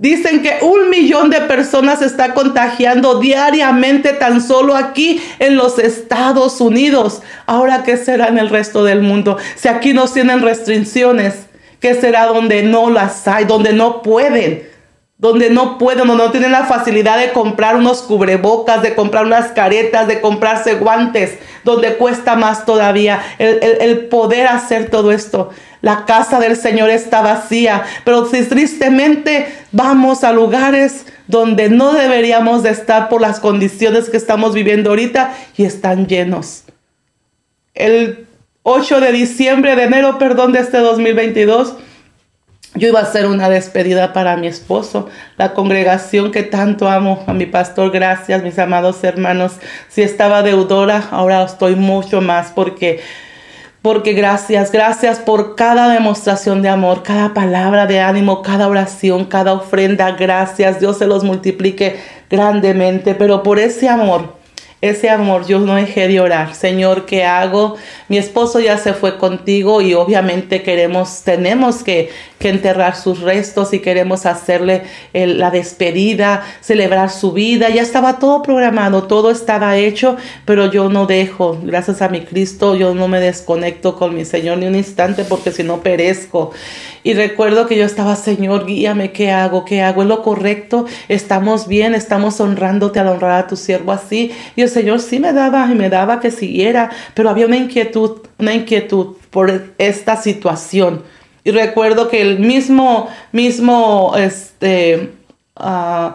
Dicen que un millón de personas está contagiando diariamente tan solo aquí en los Estados Unidos. Ahora, ¿qué será en el resto del mundo? Si aquí no tienen restricciones, ¿qué será donde no las hay, donde no pueden? Donde no pueden o no tienen la facilidad de comprar unos cubrebocas, de comprar unas caretas, de comprarse guantes, donde cuesta más todavía el, poder hacer todo esto. La casa del Señor está vacía, pero si tristemente vamos a lugares donde no deberíamos de estar por las condiciones que estamos viviendo ahorita y están llenos. El 8 de diciembre, de enero, perdón, de este 2022, yo iba a hacer una despedida para mi esposo, la congregación que tanto amo, a mi pastor, gracias, mis amados hermanos. Si estaba deudora, ahora estoy mucho más porque porque gracias, gracias por cada demostración de amor, cada palabra de ánimo, cada oración, cada ofrenda. Gracias, Dios se los multiplique grandemente, pero por ese amor ese amor, yo no dejé de orar. Señor, ¿qué hago? Mi esposo ya se fue contigo y obviamente queremos, tenemos que, enterrar sus restos y queremos hacerle la despedida, celebrar su vida. Ya estaba todo programado, todo estaba hecho, pero yo no dejo, gracias a mi Cristo, yo no me desconecto con mi Señor ni un instante porque si no perezco. Y recuerdo que yo estaba, Señor, guíame, ¿qué hago? ¿Qué hago? ¿Es lo correcto? ¿Estamos bien? ¿Estamos honrándote al honrar a tu siervo así? Y Señor sí me daba y me daba que siguiera, pero había una inquietud, una inquietud por esta situación. Y recuerdo que el mismo, mismo, este, uh,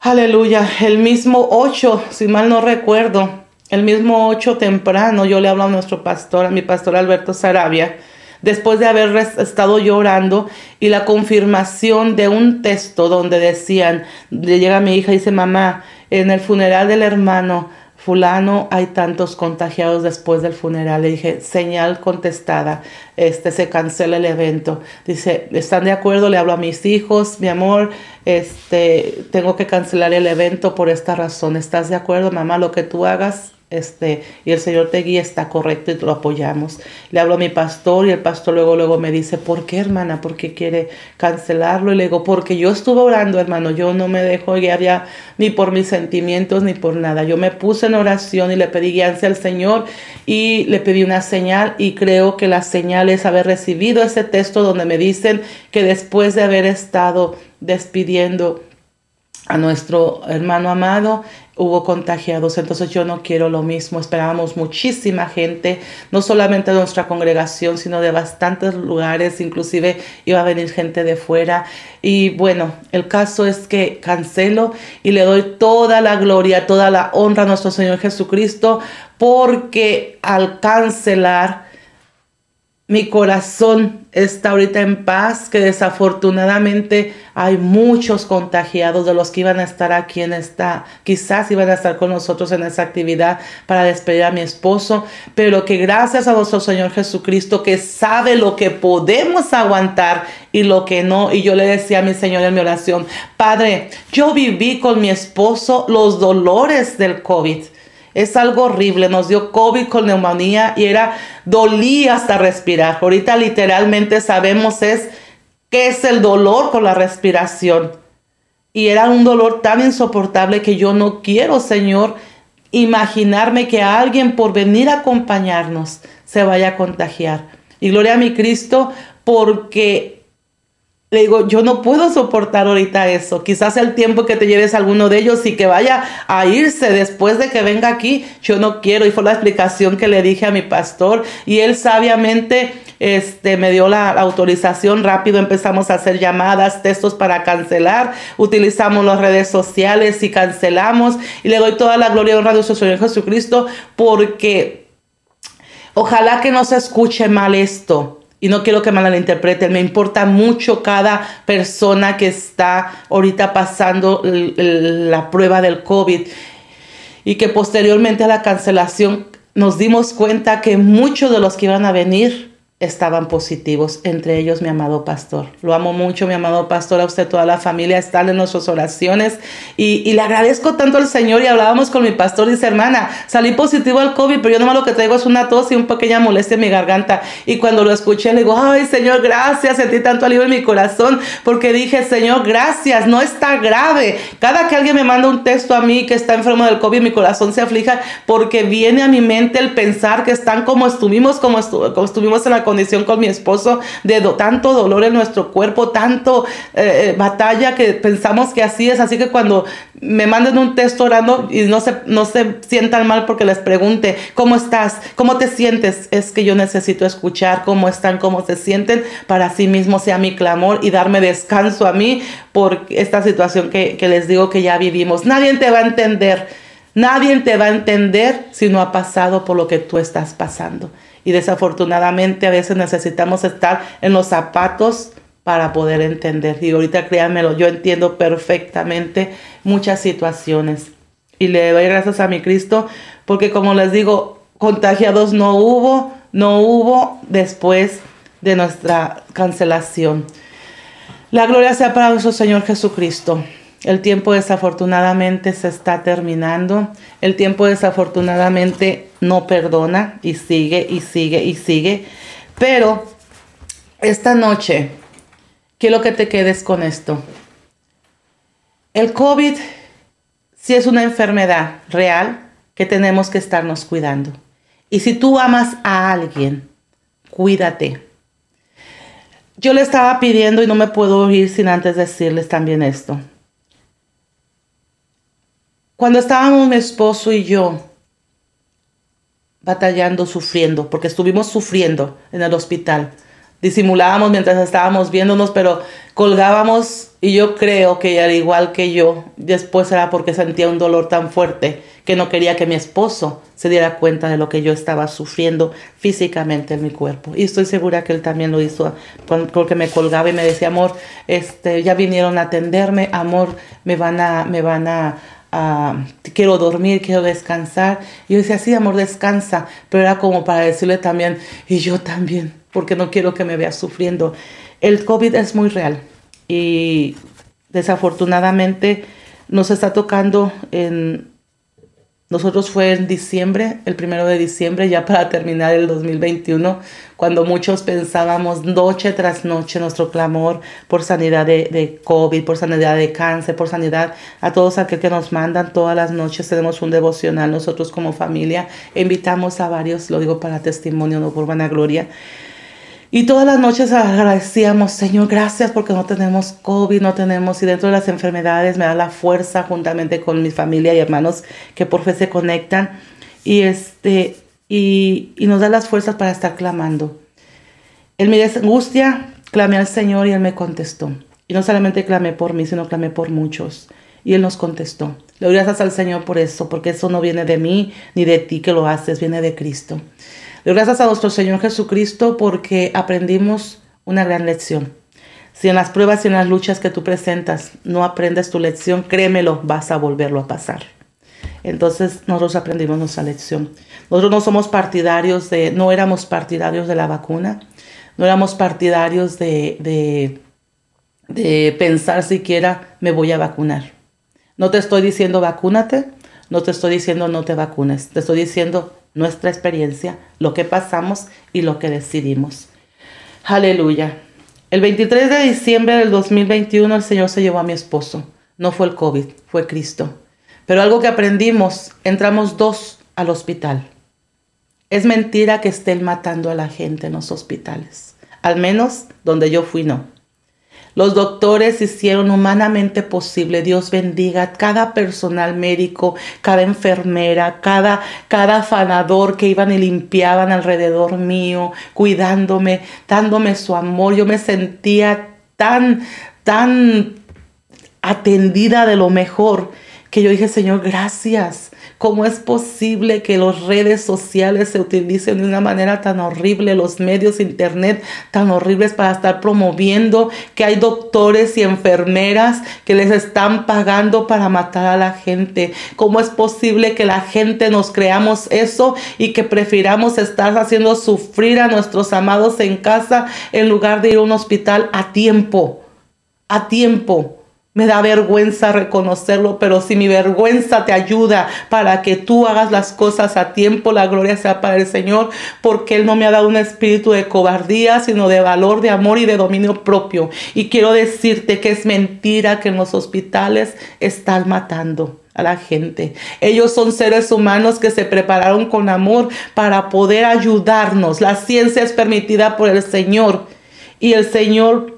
aleluya, el mismo 8, si mal no recuerdo, el mismo 8 temprano, yo le hablo a nuestro pastor, a mi pastor Alberto Sarabia, después de haber estado llorando y la confirmación de un texto donde decían, le llega mi hija y dice, mamá, en el funeral del hermano fulano, hay tantos contagiados después del funeral. Le dije, señal contestada, este se cancela el evento. Dice, ¿están de acuerdo? Le hablo a mis hijos, mi amor, este, tengo que cancelar el evento por esta razón. ¿Estás de acuerdo, mamá? Lo que tú hagas este, y el Señor te guía, está correcto y lo apoyamos. Le hablo a mi pastor y el pastor luego, luego me dice, ¿por qué hermana? ¿Por qué quiere cancelarlo? Y le digo, porque yo estuve orando, hermano, yo no me dejo guiar ya ni por mis sentimientos ni por nada. Yo me puse en oración y le pedí guianza al Señor y le pedí una señal y creo que la señal es haber recibido ese texto donde me dicen que después de haber estado despidiendo a nuestro hermano amado, hubo contagiados. Entonces yo no quiero lo mismo. Esperábamos muchísima gente, no solamente de nuestra congregación, sino de bastantes lugares, inclusive iba a venir gente de fuera. Y bueno, el caso es que cancelo y le doy toda la gloria, toda la honra a nuestro Señor Jesucristo, porque al cancelar mi corazón está ahorita en paz, que desafortunadamente hay muchos contagiados de los que iban a estar aquí en esta, quizás iban a estar con nosotros en esa actividad para despedir a mi esposo, pero que gracias a nuestro Señor Jesucristo que sabe lo que podemos aguantar y lo que no. Y yo le decía a mi Señor en mi oración, Padre, yo viví con mi esposo los dolores del COVID es algo horrible. Nos dio COVID con neumonía y era, dolía hasta respirar. Ahorita literalmente sabemos es qué es el dolor con la respiración. Y era un dolor tan insoportable que yo no quiero, Señor, imaginarme que alguien por venir a acompañarnos se vaya a contagiar. Y gloria a mi Cristo porque le digo, yo no puedo soportar ahorita eso. Quizás el tiempo que te lleves a alguno de ellos y que vaya a irse después de que venga aquí, yo no quiero. Y fue la explicación que le dije a mi pastor y él sabiamente este, me dio la autorización. Rápido empezamos a hacer llamadas, textos para cancelar. Utilizamos las redes sociales y cancelamos. Y le doy toda la gloria y honra a nuestro Señor Jesucristo porque ojalá que no se escuche mal esto y no quiero que malinterpreten, me importa mucho cada persona que está ahorita pasando la prueba del COVID y que posteriormente a la cancelación nos dimos cuenta que muchos de los que iban a venir estaban positivos, entre ellos mi amado pastor. Lo amo mucho, mi amado pastor, a usted, toda la familia, están en nuestras oraciones y, le agradezco tanto al Señor y hablábamos con mi pastor, dice hermana, salí positivo al COVID, pero yo nomás lo que traigo es una tos y un pequeña molestia en mi garganta. Y cuando lo escuché le digo, ay Señor, gracias, sentí tanto alivio en mi corazón porque dije, Señor, gracias, no está grave. Cada que alguien me manda un texto a mí que está enfermo del COVID, mi corazón se aflija porque viene a mi mente el pensar que están como estuvimos, como, como estuvimos en la condición con mi esposo, de tanto dolor en nuestro cuerpo, tanto eh, eh, batalla que pensamos que así es. Así que cuando me manden un texto orando y no se, no se sientan mal porque les pregunte, ¿cómo estás? ¿Cómo te sientes? Es que yo necesito escuchar cómo están, cómo se sienten, para sí mismo sea mi clamor y darme descanso a mí por esta situación que, que les digo que ya vivimos. Nadie te va a entender. Nadie te va a entender si no ha pasado por lo que tú estás pasando y desafortunadamente a veces necesitamos estar en los zapatos para poder entender. Y ahorita créanmelo, yo entiendo perfectamente muchas situaciones. Y le doy gracias a mi Cristo porque como les digo, contagiados no hubo, no hubo después de nuestra cancelación. La gloria sea para nuestro Señor Jesucristo. El tiempo desafortunadamente se está terminando. El tiempo desafortunadamente no perdona y sigue y sigue y sigue. Pero esta noche quiero que te quedes con esto. El COVID sí es una enfermedad real que tenemos que estarnos cuidando. Y si tú amas a alguien, cuídate. Yo le estaba pidiendo y no me puedo ir sin antes decirles también esto. Cuando estábamos mi esposo y yo batallando, sufriendo, porque estuvimos sufriendo en el hospital, disimulábamos mientras estábamos viéndonos, pero colgábamos y yo creo que al igual que yo, después era porque sentía un dolor tan fuerte que no quería que mi esposo se diera cuenta de lo que yo estaba sufriendo físicamente en mi cuerpo. Y estoy segura que él también lo hizo porque me colgaba y me decía, amor, este, ya vinieron a atenderme, amor, me van a, me van a, quiero dormir, quiero descansar. Y yo decía, sí, amor, descansa, pero era como para decirle también, y yo también, porque no quiero que me vea sufriendo. El COVID es muy real y desafortunadamente nos está tocando en nosotros fue en diciembre, el primero de diciembre, ya para terminar el 2021, cuando muchos pensábamos noche tras noche nuestro clamor por sanidad de, COVID, por sanidad de cáncer, por sanidad a todos aquellos que nos mandan todas las noches. Tenemos un devocional nosotros como familia. Invitamos a varios, lo digo para testimonio, no por vanagloria. Y todas las noches agradecíamos, Señor, gracias porque no tenemos COVID, no tenemos, y dentro de las enfermedades me da la fuerza juntamente con mi familia y hermanos que por fe se conectan y, este, y, y nos da las fuerzas para estar clamando. En mi angustia clamé al Señor y Él me contestó. Y no solamente clamé por mí, sino clamé por muchos. Y Él nos contestó. Le doy gracias al Señor por eso, porque eso no viene de mí ni de ti que lo haces, viene de Cristo. Gracias a nuestro Señor Jesucristo porque aprendimos una gran lección. Si en las pruebas y en las luchas que tú presentas no aprendes tu lección, créemelo, vas a volverlo a pasar. Entonces nosotros aprendimos nuestra lección. Nosotros no somos partidarios de, no éramos partidarios de la vacuna, no éramos partidarios de, de, de pensar siquiera me voy a vacunar. No te estoy diciendo vacúnate, no te estoy diciendo no te vacunes, te estoy diciendo nuestra experiencia, lo que pasamos y lo que decidimos. Aleluya. El 23 de diciembre del 2021 el Señor se llevó a mi esposo. No fue el COVID, fue Cristo. Pero algo que aprendimos, entramos dos al hospital. Es mentira que estén matando a la gente en los hospitales. Al menos donde yo fui, no. Los doctores hicieron humanamente posible. Dios bendiga cada personal médico, cada enfermera, cada, cada afanador que iban y limpiaban alrededor mío, cuidándome, dándome su amor. Yo me sentía tan, tan atendida de lo mejor que yo dije, Señor, gracias. ¿Cómo es posible que las redes sociales se utilicen de una manera tan horrible, los medios internet tan horribles para estar promoviendo que hay doctores y enfermeras que les están pagando para matar a la gente? ¿Cómo es posible que la gente nos creamos eso y que prefiramos estar haciendo sufrir a nuestros amados en casa en lugar de ir a un hospital a tiempo? A tiempo. Me da vergüenza reconocerlo, pero si mi vergüenza te ayuda para que tú hagas las cosas a tiempo, la gloria sea para el Señor, porque Él no me ha dado un espíritu de cobardía, sino de valor, de amor y de dominio propio. Y quiero decirte que es mentira que en los hospitales están matando a la gente. Ellos son seres humanos que se prepararon con amor para poder ayudarnos. La ciencia es permitida por el Señor y el Señor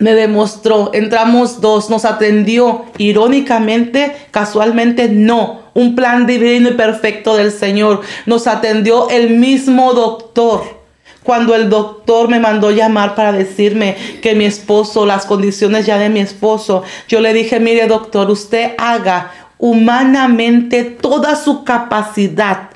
me demostró, entramos dos, nos atendió irónicamente, casualmente no, un plan divino y perfecto del Señor. Nos atendió el mismo doctor. Cuando el doctor me mandó llamar para decirme que mi esposo, las condiciones ya de mi esposo, yo le dije, mire doctor, usted haga humanamente toda su capacidad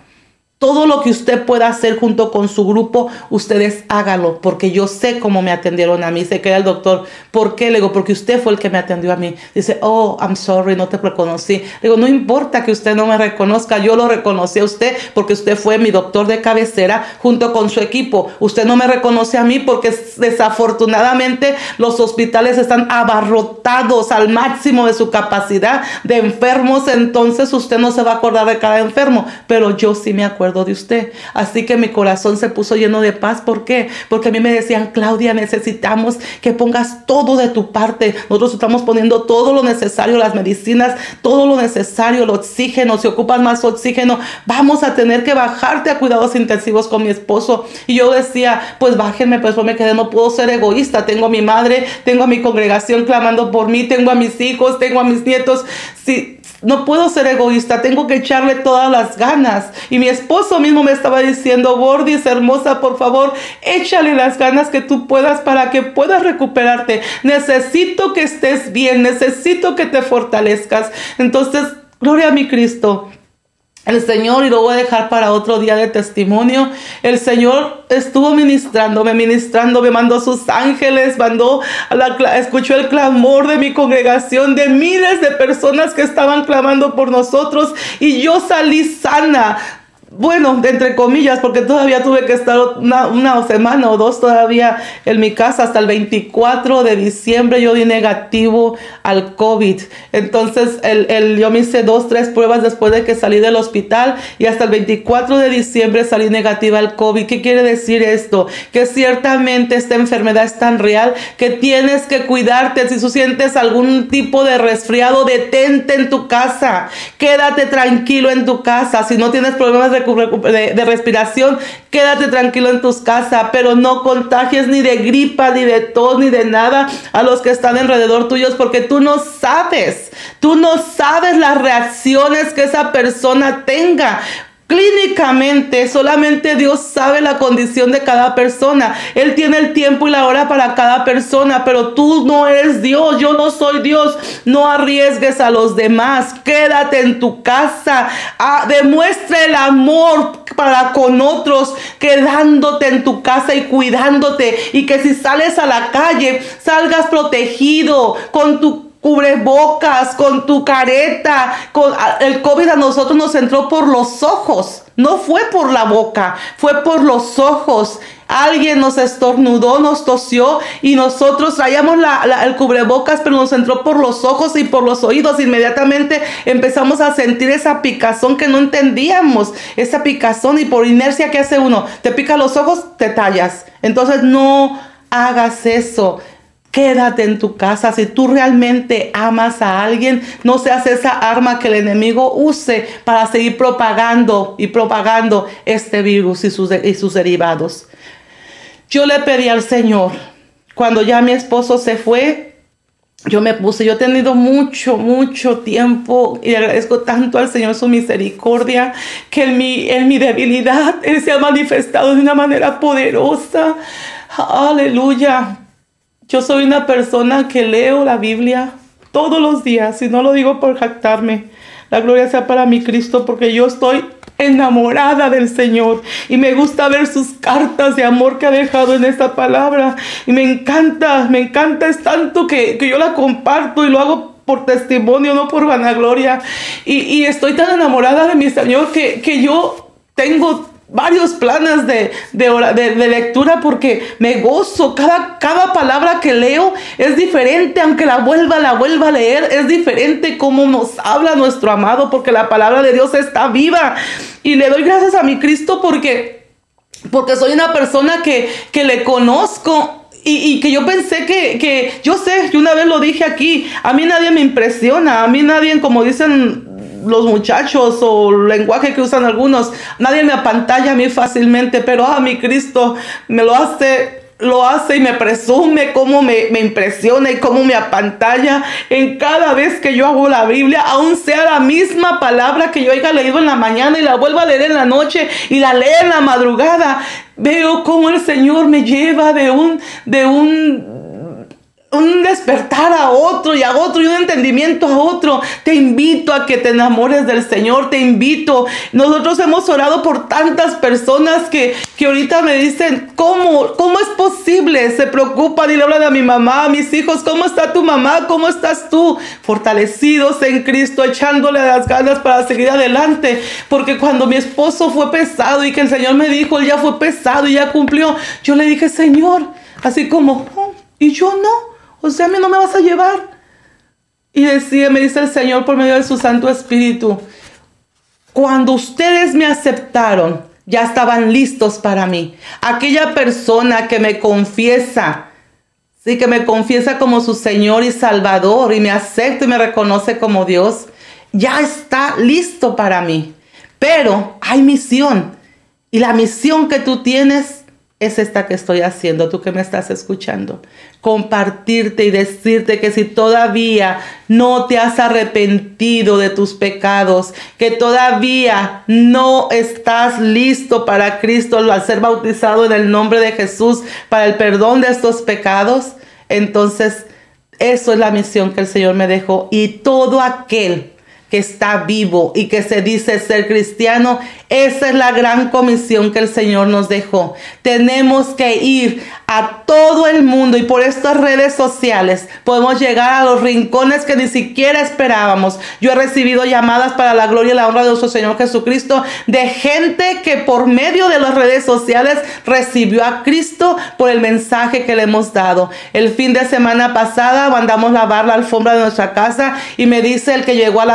todo lo que usted pueda hacer junto con su grupo, ustedes hágalo, porque yo sé cómo me atendieron a mí. Se queda el doctor, ¿por qué? Le digo, porque usted fue el que me atendió a mí. Dice, oh, I'm sorry, no te reconocí. Le digo, no importa que usted no me reconozca, yo lo reconocí a usted porque usted fue mi doctor de cabecera junto con su equipo. Usted no me reconoce a mí porque desafortunadamente los hospitales están abarrotados al máximo de su capacidad de enfermos, entonces usted no se va a acordar de cada enfermo, pero yo sí me acuerdo de usted. Así que mi corazón se puso lleno de paz. ¿Por qué? Porque a mí me decían, Claudia, necesitamos que pongas todo de tu parte. Nosotros estamos poniendo todo lo necesario, las medicinas, todo lo necesario, el oxígeno. Si ocupas más oxígeno, vamos a tener que bajarte a cuidados intensivos con mi esposo. Y yo decía, pues bájenme, pues me quedé, no puedo ser egoísta. Tengo a mi madre, tengo a mi congregación clamando por mí, tengo a mis hijos, tengo a mis nietos. Si, no puedo ser egoísta, tengo que echarle todas las ganas. Y mi esposo mismo me estaba diciendo, Bordis, hermosa, por favor, échale las ganas que tú puedas para que puedas recuperarte. Necesito que estés bien, necesito que te fortalezcas. Entonces, gloria a mi Cristo el Señor, y lo voy a dejar para otro día de testimonio, el Señor estuvo ministrando, me ministrando, me mandó sus ángeles, mandó, a la, escuchó el clamor de mi congregación, de miles de personas que estaban clamando por nosotros, y yo salí sana, bueno, entre comillas, porque todavía tuve que estar una, semana o dos todavía en mi casa. Hasta el 24 de diciembre yo di negativo al COVID. Entonces el, el, yo me hice dos, tres pruebas después de que salí del hospital y hasta el 24 de diciembre salí negativa al COVID. ¿Qué quiere decir esto? Que ciertamente esta enfermedad es tan real que tienes que cuidarte. Si tú sientes algún tipo de resfriado, detente en tu casa. Quédate tranquilo en tu casa. Si no tienes problemas de de, respiración, quédate tranquilo en tus casas, pero no contagies ni de gripa, ni de tos, ni de nada a los que están alrededor tuyos, porque tú no sabes, tú no sabes las reacciones que esa persona tenga Clínicamente, solamente Dios sabe la condición de cada persona. Él tiene el tiempo y la hora para cada persona, pero tú no eres Dios, yo no soy Dios. No arriesgues a los demás, quédate en tu casa, ah, demuestra el amor para con otros, quedándote en tu casa y cuidándote. Y que si sales a la calle, salgas protegido con tu cubrebocas, con tu careta. Con, el COVID a nosotros nos entró por los ojos. No fue por la boca, fue por los ojos. Alguien nos estornudó, nos tosió y nosotros traíamos el cubrebocas, pero nos entró por los ojos y por los oídos. Inmediatamente empezamos a sentir esa picazón que no entendíamos, esa picazón y por inercia que hace uno, te pica los ojos, te tallas. Entonces no hagas eso. Quédate en tu casa. Si tú realmente amas a alguien, no seas esa arma que el enemigo use para seguir propagando y propagando este virus y sus, y sus derivados. Yo le pedí al Señor, cuando ya mi esposo se fue, yo me puse, yo he tenido mucho, mucho tiempo y agradezco tanto al Señor su misericordia, que en mi, en mi debilidad Él se ha manifestado de una manera poderosa. Aleluya. Yo soy una persona que leo la Biblia todos los días y no lo digo por jactarme. La gloria sea para mi Cristo porque yo estoy enamorada del Señor y me gusta ver sus cartas de amor que ha dejado en esta palabra y me encanta, me encanta, es tanto que, yo la comparto y lo hago por testimonio, no por vanagloria y, y estoy tan enamorada de mi Señor que, que yo tengo varios planes de, de, lectura porque me gozo. Cada, cada palabra que leo es diferente, aunque la vuelva, la vuelva a leer, es diferente como nos habla nuestro amado, porque la palabra de Dios está viva. Y le doy gracias a mi Cristo porque, porque soy una persona que, que le conozco y, y, que yo pensé que, que, yo sé, yo una vez lo dije aquí, a mí nadie me impresiona, a mí nadie, como dicen los muchachos o lenguaje que usan algunos, nadie me apantalla a mí fácilmente, pero a mi Cristo me lo hace lo hace y me presume, cómo me, me, impresiona y cómo me apantalla en cada vez que yo hago la Biblia, aun sea la misma palabra que yo haya leído en la mañana y la vuelva a leer en la noche y la lea en la madrugada. Veo cómo el Señor me lleva de un, de un un despertar a otro y a otro y un entendimiento a otro. Te invito a que te enamores del Señor, te invito. Nosotros hemos orado por tantas personas que, que ahorita me dicen, ¿cómo, ¿cómo es posible? Se preocupan y le hablan a mi mamá, a mis hijos, ¿cómo está tu mamá? ¿Cómo estás tú? Fortalecidos en Cristo, echándole las ganas para seguir adelante. Porque cuando mi esposo fue pesado y que el Señor me dijo, él ya fue pesado y ya cumplió, yo le dije, Señor, así como, oh, y yo no. O sea, a mí no me vas a llevar. Y decía, me dice el Señor por medio de su Santo Espíritu, cuando ustedes me aceptaron, ya estaban listos para mí. Aquella persona que me confiesa, sí, que me confiesa como su Señor y Salvador y me acepta y me reconoce como Dios, ya está listo para mí. Pero hay misión. Y la misión que tú tienes es esta que estoy haciendo, tú que me estás escuchando. Compartirte y decirte que si todavía no te has arrepentido de tus pecados, que todavía no estás listo para Cristo al ser bautizado en el nombre de Jesús para el perdón de estos pecados, entonces eso es la misión que el Señor me dejó. Y todo aquel que está vivo y que se dice ser cristiano, esa es la gran comisión que el Señor nos dejó. Tenemos que ir a todo el mundo y por estas redes sociales podemos llegar a los rincones que ni siquiera esperábamos. Yo he recibido llamadas para la gloria y la honra de nuestro Señor Jesucristo de gente que por medio de las redes sociales recibió a Cristo por el mensaje que le hemos dado. El fin de semana pasada mandamos lavar la alfombra de nuestra casa y me dice el que llegó a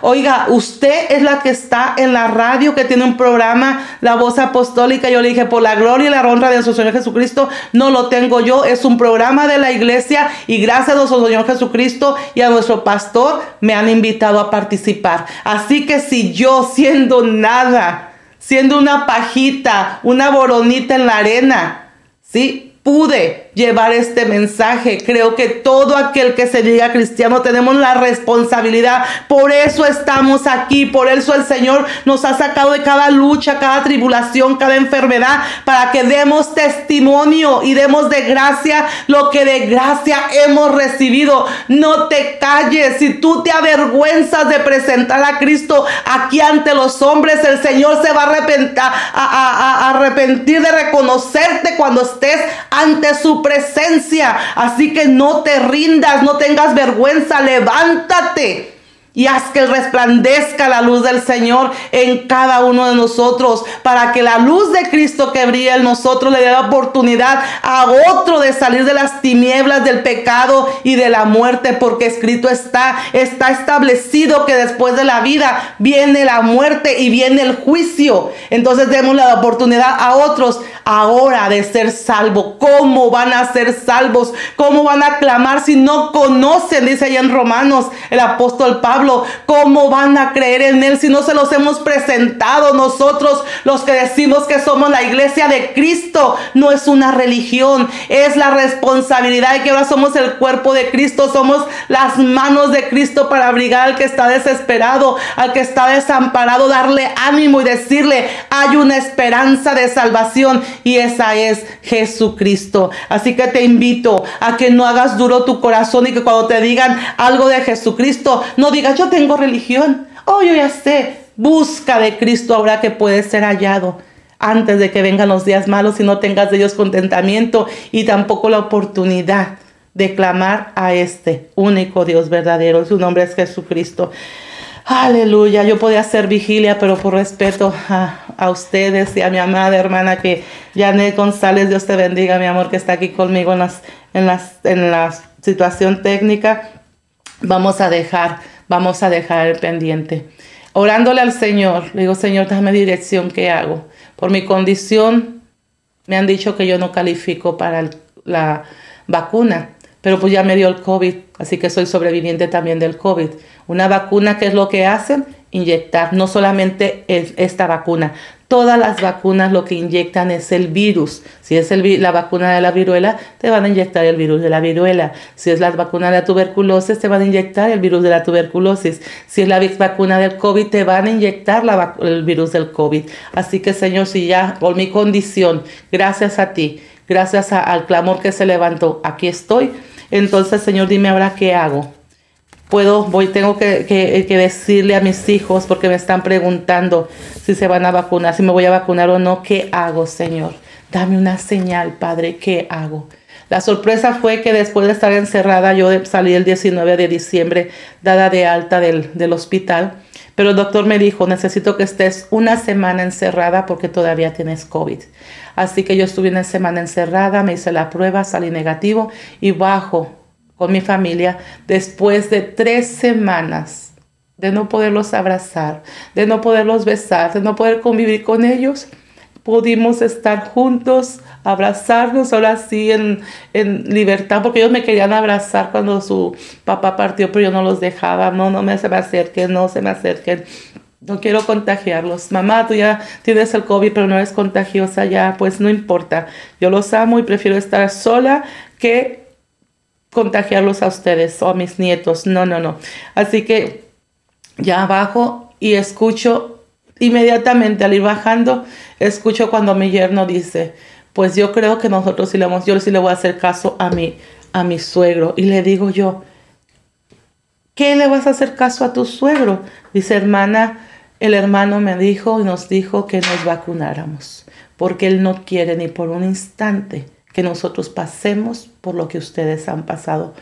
oiga, usted es la que está en la radio que tiene un programa, La Voz Apostólica. Yo le dije, por la gloria y la honra de nuestro Señor Jesucristo, no lo tengo yo, es un programa de la iglesia y gracias a nuestro Señor Jesucristo y a nuestro pastor me han invitado a participar. Así que si yo siendo nada, siendo una pajita, una boronita en la arena, ¿sí? Pude llevar este mensaje. Creo que todo aquel que se diga cristiano tenemos la responsabilidad. Por eso estamos aquí. Por eso el Señor nos ha sacado de cada lucha, cada tribulación, cada enfermedad, para que demos testimonio y demos de gracia lo que de gracia hemos recibido. No te calles. Si tú te avergüenzas de presentar a Cristo aquí ante los hombres, el Señor se va a arrepentir, de reconocerte cuando estés ante su presencia. Así que no te rindas, no tengas vergüenza, levántate y haz que resplandezca la luz del Señor en cada uno de nosotros, para que la luz de Cristo que brilla en nosotros le dé la oportunidad a otro de salir de las tinieblas del pecado y de la muerte, porque escrito está, está establecido que después de la vida viene la muerte y viene el juicio. Entonces demos la oportunidad a otros ahora de ser salvos. ¿Cómo van a ser salvos? ¿Cómo van a clamar si no conocen? Dice allá en Romanos el apóstol Pablo ¿cómo van a creer en Él si no se los hemos presentado nosotros, los que decimos que somos la iglesia de Cristo? No es una religión, es la responsabilidad de que ahora somos el cuerpo de Cristo, somos las manos de Cristo para abrigar al que está desesperado, al que está desamparado, darle ánimo y decirle, hay una esperanza de salvación y esa es Jesucristo. Así que te invito a que no hagas duro tu corazón y que cuando te digan algo de Jesucristo, no digas, yo tengo religión. Oh, yo ya sé. Busca de Cristo ahora que puede ser hallado antes de que vengan los días malos y no tengas de ellos contentamiento y tampoco la oportunidad de clamar a este único Dios verdadero. Su nombre es Jesucristo. Aleluya, yo podía hacer vigilia, pero por respeto a, ustedes y a mi amada hermana que Janet González, Dios te bendiga, mi amor, que está aquí conmigo en, las, en, las, en la situación técnica, vamos a dejar vamos a dejar pendiente. Orándole al Señor, le digo, Señor, dame dirección, ¿qué hago? Por mi condición, me han dicho que yo no califico para la vacuna, pero pues ya me dio el COVID, así que soy sobreviviente también del COVID. Una vacuna, ¿qué es lo que hacen? Inyectar, no solamente esta vacuna, Todas las vacunas lo que inyectan es el virus. Si es la vacuna de la viruela, te van a inyectar el virus de la viruela. Si es la vacuna de la tuberculosis, te van a inyectar el virus de la tuberculosis. Si es la vacuna del COVID, te van a inyectar el virus del COVID. Así que, Señor, si ya por mi condición, gracias a ti, gracias al clamor que se levantó, aquí estoy. Entonces, Señor, dime ahora qué hago puedo, voy, tengo que, decirle a mis hijos porque me están preguntando si se van a vacunar, si me voy a vacunar o no, ¿qué hago, Señor? Dame una señal, Padre, ¿qué hago? La sorpresa fue que después de estar encerrada, yo salí el 19 de diciembre, dada de alta del, del hospital, pero el doctor me dijo, necesito que estés una semana encerrada porque todavía tienes COVID. Así que yo estuve una semana encerrada, me hice la prueba, salí negativo y bajo con mi familia después de tres semanas de no poderlos abrazar, de no poderlos besar, de no poder convivir con ellos. Pudimos estar juntos, abrazarnos ahora sí en, en libertad, porque ellos me querían abrazar cuando su papá partió, pero yo no los dejaba. No, no me, se me acerquen, no se me acerquen. No quiero contagiarlos. Mamá, tú ya tienes el COVID, pero no eres contagiosa ya. Pues no importa. Yo los amo y prefiero estar sola que contagiarlos a ustedes o a mis nietos. No, no, no. Así que ya bajo y escucho inmediatamente al ir bajando, escucho cuando mi yerno dice, pues yo creo que nosotros sí le vamos, yo sí le voy a hacer caso a mi, a mi suegro. Y le digo yo, ¿qué le vas a hacer caso a tu suegro? Dice, hermana, el hermano me dijo y nos dijo que nos vacunáramos, porque él no quiere ni por un instante que nosotros pasemos por lo que ustedes han pasado.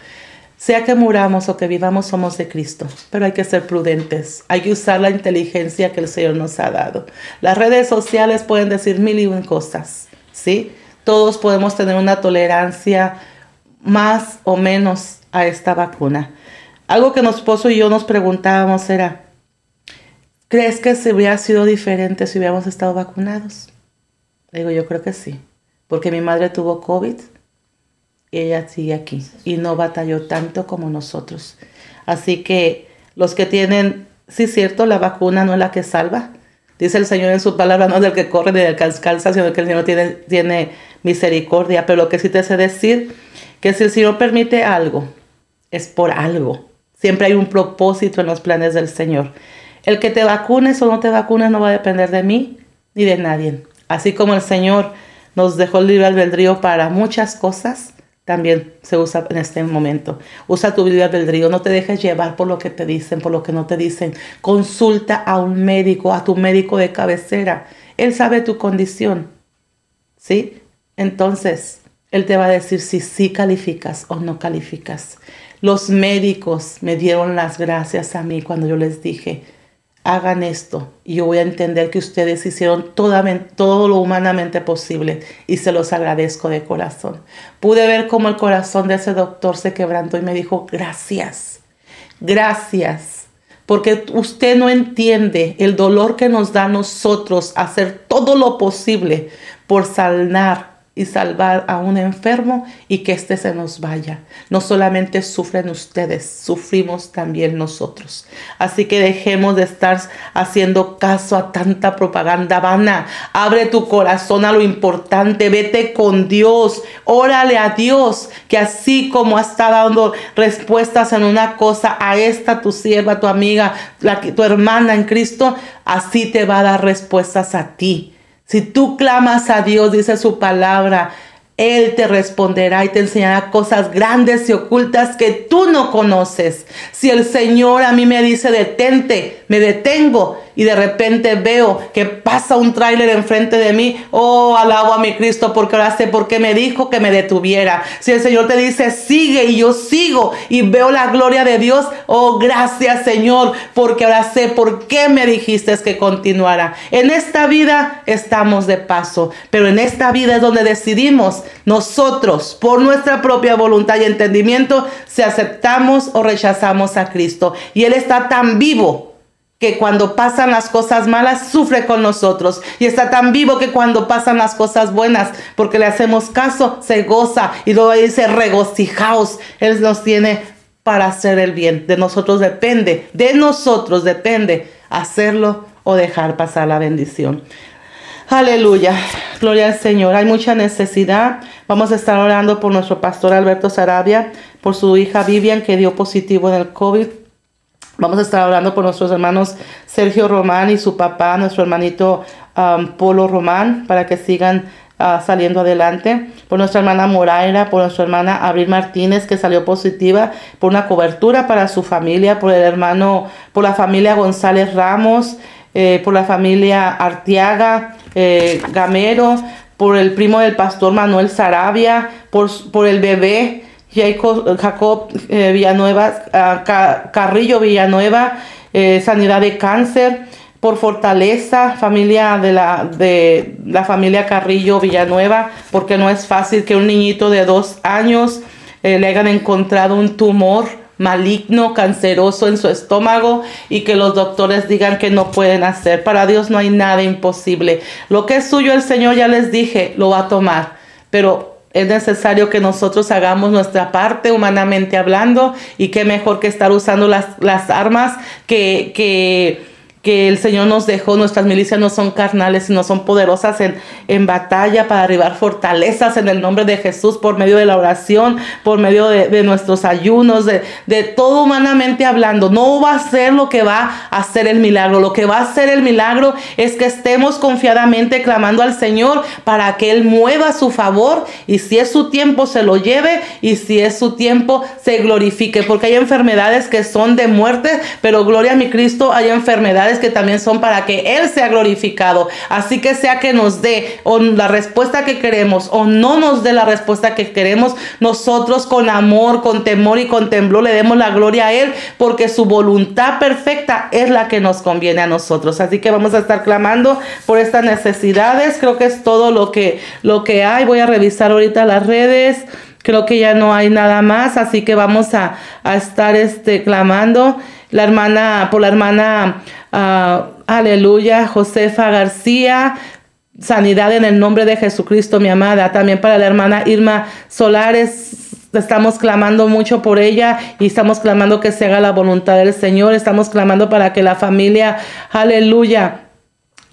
Sea que muramos o que vivamos, somos de Cristo, pero hay que ser prudentes, hay que usar la inteligencia que el Señor nos ha dado. Las redes sociales pueden decir mil y un cosas, ¿sí? Todos podemos tener una tolerancia más o menos a esta vacuna. Algo que mi esposo y yo nos preguntábamos era, ¿crees que se hubiera sido diferente si hubiéramos estado vacunados? Digo, yo creo que sí porque mi madre tuvo COVID y ella sigue aquí y no batalló tanto como nosotros. Así que los que tienen, sí es cierto, la vacuna no es la que salva, Dice el Señor en su palabra, no del que corre ni del que alcanza, sino que el Señor tiene, tiene misericordia. Pero lo que sí te sé decir, que si el Señor permite algo, es por algo. Siempre hay un propósito en los planes del Señor. El que te vacunes o no te vacunes no va a depender de mí ni de nadie. Así como el Señor nos dejó el libre albedrío para muchas cosas, también se usa en este momento. Usa tu libre albedrío, no te dejes llevar por lo que te dicen, por lo que no te dicen. Consulta a un médico, a tu médico de cabecera. Él sabe tu condición. ¿Sí? Entonces, él te va a decir si sí calificas o no calificas. Los médicos me dieron las gracias a mí cuando yo les dije, hagan esto y yo voy a entender que ustedes hicieron todo lo humanamente posible y se los agradezco de corazón. Pude ver cómo el corazón de ese doctor se quebrantó y me dijo, gracias, gracias, porque usted no entiende el dolor que nos da a nosotros hacer todo lo posible por sanar y salvar a un enfermo y que éste se nos vaya. No solamente sufren ustedes, sufrimos también nosotros. Así que dejemos de estar haciendo caso a tanta propaganda vana. Abre tu corazón a lo importante, vete con Dios, órale a Dios, que así como está dando respuestas en una cosa a esta tu sierva, tu amiga, la, tu hermana en Cristo, así te va a dar respuestas a ti. Si tú clamas a Dios, dice su palabra, él te responderá y te enseñará cosas grandes y ocultas que tú no conoces. Si el Señor a mí me dice detente, me detengo y de repente veo que pasa un tráiler enfrente de mí, oh, alabo a mi Cristo porque ahora sé por qué me dijo que me detuviera. Si el Señor te dice sigue y yo sigo y veo la gloria de Dios, oh, gracias Señor porque ahora sé por qué me dijiste que continuara. En esta vida estamos de paso, pero en esta vida es donde decidimos nosotros por nuestra propia voluntad y entendimiento si aceptamos o rechazamos a Cristo. Y Él está tan vivo que cuando pasan las cosas malas sufre con nosotros y está tan vivo que cuando pasan las cosas buenas, porque le hacemos caso, se goza y luego dice regocijaos. Él nos tiene para hacer el bien. De nosotros depende, de nosotros depende hacerlo o dejar pasar la bendición. Aleluya, gloria al Señor. Hay mucha necesidad. Vamos a estar orando por nuestro pastor Alberto Sarabia, por su hija Vivian que dio positivo en el COVID Vamos a estar hablando por nuestros hermanos Sergio Román y su papá, nuestro hermanito um, Polo Román, para que sigan uh, saliendo adelante. Por nuestra hermana Moraira, por nuestra hermana Abril Martínez, que salió positiva, por una cobertura para su familia, por el hermano, por la familia González Ramos, eh, por la familia Artiaga eh, Gamero, por el primo del pastor Manuel Sarabia, por, por el bebé. Jacob, eh, Villanueva, ah, Carrillo Villanueva, eh, Sanidad de Cáncer, por Fortaleza, familia de la, de la familia Carrillo Villanueva, porque no es fácil que un niñito de dos años eh, le hayan encontrado un tumor maligno, canceroso en su estómago y que los doctores digan que no pueden hacer. Para Dios no hay nada imposible. Lo que es suyo el Señor, ya les dije, lo va a tomar. Pero es necesario que nosotros hagamos nuestra parte humanamente hablando y qué mejor que estar usando las, las armas que, que que el Señor nos dejó, nuestras milicias no son carnales, sino son poderosas en, en batalla para arribar fortalezas en el nombre de Jesús por medio de la oración, por medio de, nuestros ayunos, de, de, todo humanamente hablando. No va a ser lo que va a hacer el milagro, lo que va a hacer el milagro es que estemos confiadamente clamando al Señor para que Él mueva su favor y si es su tiempo se lo lleve y si es su tiempo se glorifique, porque hay enfermedades que son de muerte, pero gloria a mi Cristo, hay enfermedades que también son para que Él sea glorificado. Así que sea que nos dé o la respuesta que queremos o no nos dé la respuesta que queremos, nosotros con amor, con temor y con temblor le demos la gloria a Él porque su voluntad perfecta es la que nos conviene a nosotros. Así que vamos a estar clamando por estas necesidades. Creo que es todo lo que, lo que hay. Voy a revisar ahorita las redes. Creo que ya no hay nada más, así que vamos a, a estar este, clamando la hermana, por la hermana, ah, aleluya, Josefa García, sanidad en el nombre de Jesucristo, mi amada. También para la hermana Irma Solares, estamos clamando mucho por ella y estamos clamando que se haga la voluntad del Señor. Estamos clamando para que la familia, aleluya,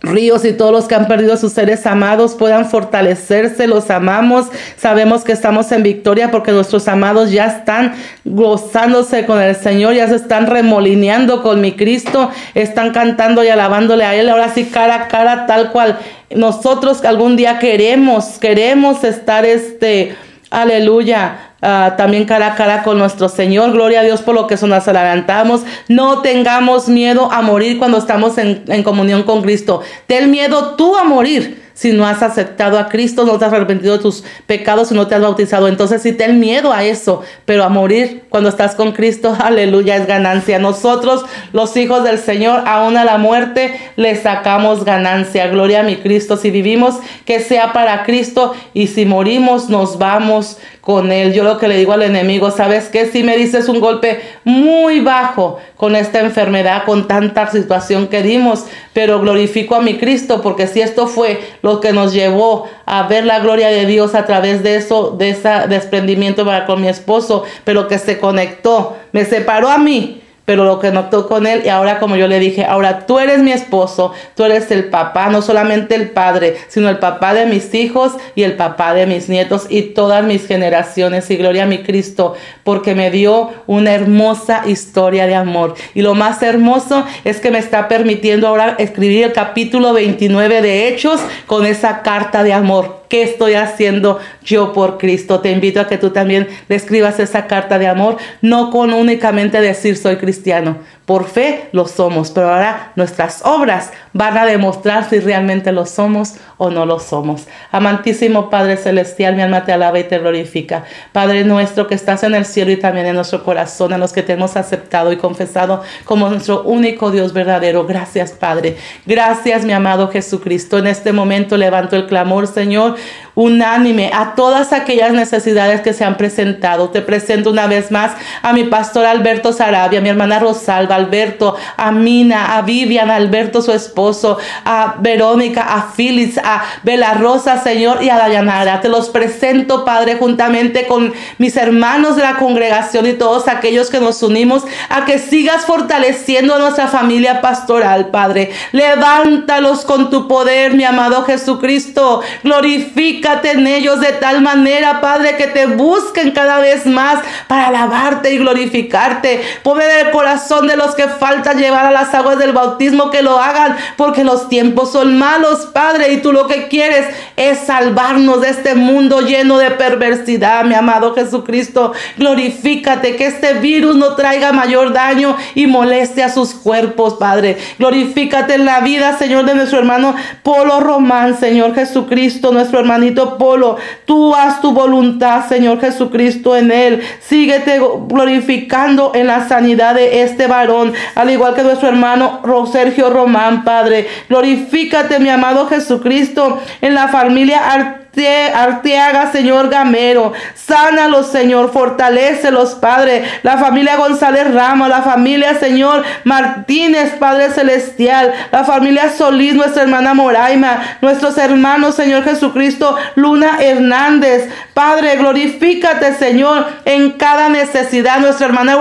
Ríos y todos los que han perdido sus seres amados puedan fortalecerse, los amamos, sabemos que estamos en victoria porque nuestros amados ya están gozándose con el Señor, ya se están remolineando con mi Cristo, están cantando y alabándole a Él, ahora sí cara a cara, tal cual. Nosotros algún día queremos, queremos estar este, aleluya, Ah, también cara a cara con nuestro Señor. Gloria a Dios por lo que nos adelantamos. No tengamos miedo a morir cuando estamos en, en comunión con Cristo. Ten miedo tú a morir si no has aceptado a Cristo, no te has arrepentido de tus pecados, si no te has bautizado. Entonces si ten miedo a eso, pero a morir cuando estás con Cristo, aleluya, es ganancia. Nosotros, los hijos del Señor, aún a la muerte, le sacamos ganancia. Gloria a mi Cristo. Si vivimos, que sea para Cristo y si morimos, nos vamos con Él. Yo lo que le digo al enemigo, ¿sabes qué? Si me dices un golpe muy bajo con esta enfermedad, con tanta situación que dimos, pero glorifico a mi Cristo porque si esto fue lo que nos llevó a ver la gloria de Dios a través de eso, de ese desprendimiento para con mi esposo, pero que se conectó, me separó a mí pero lo que notó con él y ahora como yo le dije, ahora tú eres mi esposo, tú eres el papá, no solamente el padre, sino el papá de mis hijos y el papá de mis nietos y todas mis generaciones y gloria a mi Cristo, porque me dio una hermosa historia de amor. Y lo más hermoso es que me está permitiendo ahora escribir el capítulo 29 de Hechos con esa carta de amor. ¿Qué estoy haciendo yo por Cristo? Te invito a que tú también le escribas esa carta de amor, no con únicamente decir soy cristiano. Por fe lo somos, pero ahora nuestras obras van a demostrar si realmente lo somos o no lo somos. Amantísimo Padre Celestial, mi alma te alaba y te glorifica. Padre nuestro que estás en el cielo y también en nuestro corazón, en los que te hemos aceptado y confesado como nuestro único Dios verdadero. Gracias Padre. Gracias mi amado Jesucristo. En este momento levanto el clamor, Señor unánime a todas aquellas necesidades que se han presentado. Te presento una vez más a mi pastor Alberto Sarabia, a mi hermana Rosalba, Alberto, a Mina, a Vivian, a Alberto su esposo, a Verónica, a Phyllis, a Bela Rosa, Señor, y a Dayanara. Te los presento, Padre, juntamente con mis hermanos de la congregación y todos aquellos que nos unimos a que sigas fortaleciendo a nuestra familia pastoral, Padre. Levántalos con tu poder, mi amado Jesucristo. Glorifica en ellos de tal manera, Padre, que te busquen cada vez más para alabarte y glorificarte. Poner el corazón de los que falta llevar a las aguas del bautismo que lo hagan, porque los tiempos son malos, Padre, y tú lo que quieres es salvarnos de este mundo lleno de perversidad, mi amado Jesucristo. Glorifícate, que este virus no traiga mayor daño y moleste a sus cuerpos, Padre. Glorifícate en la vida, Señor, de nuestro hermano Polo Román, Señor Jesucristo, nuestro hermanito Polo. Tú haz tu voluntad, Señor Jesucristo, en él. Síguete glorificando en la sanidad de este varón, al igual que nuestro hermano Sergio Román, Padre. Glorifícate, mi amado Jesucristo, en la familia Arteaga, Señor Gamero. Sánalos, Señor. Fortalecelos, Padre. La familia González Ramos, la familia, Señor Martínez, Padre Celestial. La familia Solís, nuestra hermana Moraima. Nuestros hermanos, Señor Jesucristo, Luna Hernández. Padre, glorifícate, Señor, en cada necesidad. Nuestra hermana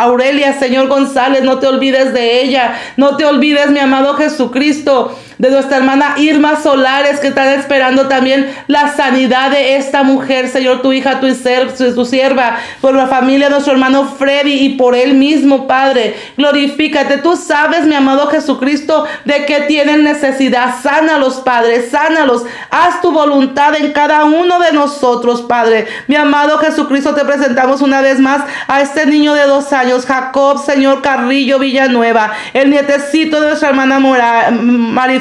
Aurelia, Señor González, no te olvides de ella. No te olvides, mi amado Jesucristo de nuestra hermana Irma Solares, que están esperando también la sanidad de esta mujer, Señor, tu hija, tu, sierva, por la familia de nuestro hermano Freddy y por él mismo, Padre. Glorifícate. Tú sabes, mi amado Jesucristo, de que tienen necesidad. Sánalos, Padre, sánalos. Haz tu voluntad en cada uno de nosotros, Padre. Mi amado Jesucristo, te presentamos una vez más a este niño de dos años, Jacob, Señor Carrillo Villanueva, el nietecito de nuestra hermana Mora,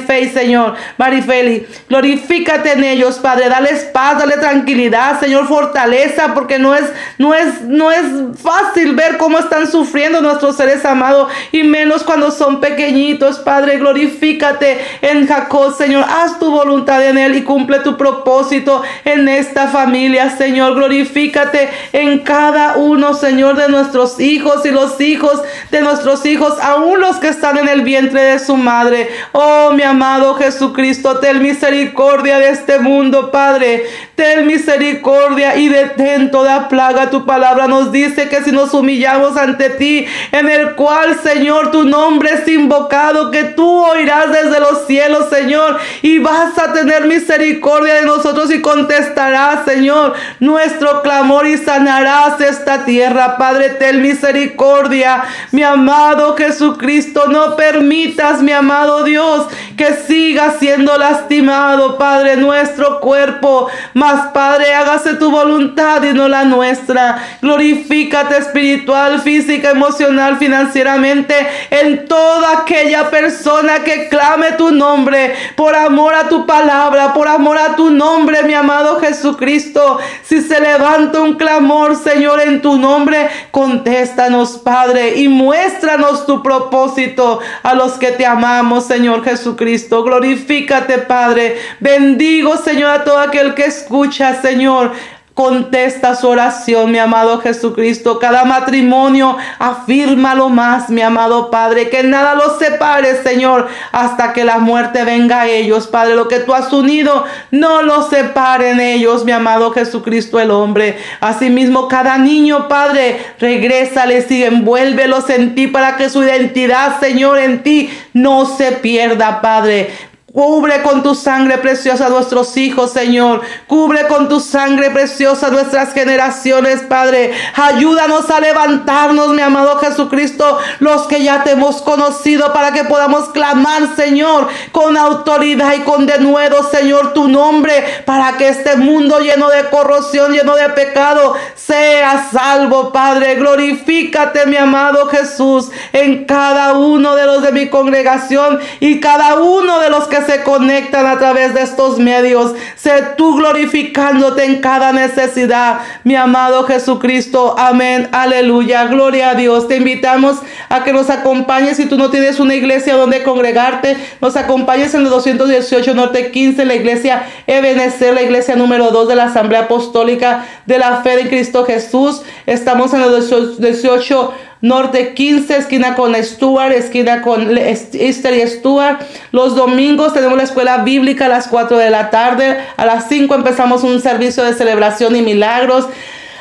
Marifei, Señor, Marifeli. Glorifícate en ellos, Padre. Dale paz, dale tranquilidad, Señor, fortaleza, porque no es, no es, no es fácil ver cómo están sufriendo nuestros seres amados, y menos cuando son pequeñitos, Padre. Glorifícate en Jacob, Señor. Haz tu voluntad en él y cumple tu propósito en esta familia, Señor. Glorifícate en cada uno, Señor, de nuestros hijos y los hijos de nuestros hijos, aún los que están en el vientre de su madre. Oh, mi amado Jesucristo, ten misericordia de este mundo, Padre. ten misericordia y detén toda plaga. Tu palabra nos dice que si nos humillamos ante ti, en el cual, Señor, tu nombre es invocado, que tú oirás desde los cielos, Señor, y vas a tener misericordia de nosotros y contestarás, Señor, nuestro clamor y sanarás esta tierra. Padre, ten misericordia, mi amado Jesucristo, no permitas, mi amado Dios, que siga siendo lastimado, Padre, nuestro cuerpo. Mas, Padre, hágase tu voluntad y no la nuestra. Glorifícate espiritual, física, emocional, financieramente en toda aquella persona que clame tu nombre por amor a tu palabra, por amor a tu nombre, mi amado Jesucristo. Si se levanta un clamor, Señor, en tu nombre, contéstanos, Padre, y muéstranos tu propósito a los que te amamos, Señor Jesucristo. Glorifícate, Padre. Bendigo, Señor, a todo aquel que escucha, Señor. Contesta su oración, mi amado Jesucristo. Cada matrimonio, afírmalo más, mi amado Padre. Que nada los separe, Señor, hasta que la muerte venga a ellos, Padre. Lo que tú has unido, no los separen ellos, mi amado Jesucristo, el hombre. Asimismo, cada niño, Padre, regrésales y envuélvelos en ti para que su identidad, Señor, en ti no se pierda, Padre. Cubre con tu sangre preciosa a nuestros hijos, Señor. Cubre con tu sangre preciosa nuestras generaciones, Padre. Ayúdanos a levantarnos, mi amado Jesucristo, los que ya te hemos conocido, para que podamos clamar, Señor, con autoridad y con denuedo, Señor, tu nombre, para que este mundo lleno de corrupción, lleno de pecado, sea salvo, Padre. Glorifícate, mi amado Jesús, en cada uno de los de mi congregación y cada uno de los que se conectan a través de estos medios. Sé tú glorificándote en cada necesidad, mi amado Jesucristo. Amén. Aleluya. Gloria a Dios. Te invitamos a que nos acompañes. Si tú no tienes una iglesia donde congregarte, nos acompañes en el 218 Norte 15, la iglesia Ebenezer, la iglesia número 2 de la Asamblea Apostólica de la Fe de Cristo Jesús. Estamos en el 18 Norte 15, esquina con Stuart, esquina con Easter y Stuart. Los domingos tenemos la escuela bíblica a las 4 de la tarde. A las 5 empezamos un servicio de celebración y milagros.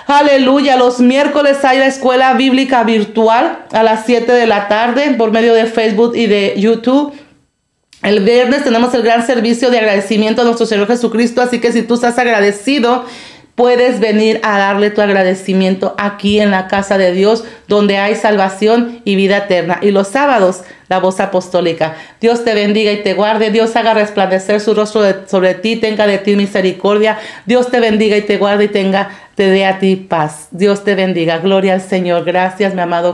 Aleluya. Los miércoles hay la escuela bíblica virtual a las 7 de la tarde por medio de Facebook y de YouTube. El viernes tenemos el gran servicio de agradecimiento a nuestro Señor Jesucristo. Así que si tú estás agradecido puedes venir a darle tu agradecimiento aquí en la casa de Dios, donde hay salvación y vida eterna. Y los sábados, la voz apostólica. Dios te bendiga y te guarde. Dios haga resplandecer su rostro sobre ti, tenga de ti misericordia. Dios te bendiga y te guarde y tenga, te dé a ti paz. Dios te bendiga. Gloria al Señor. Gracias, mi amado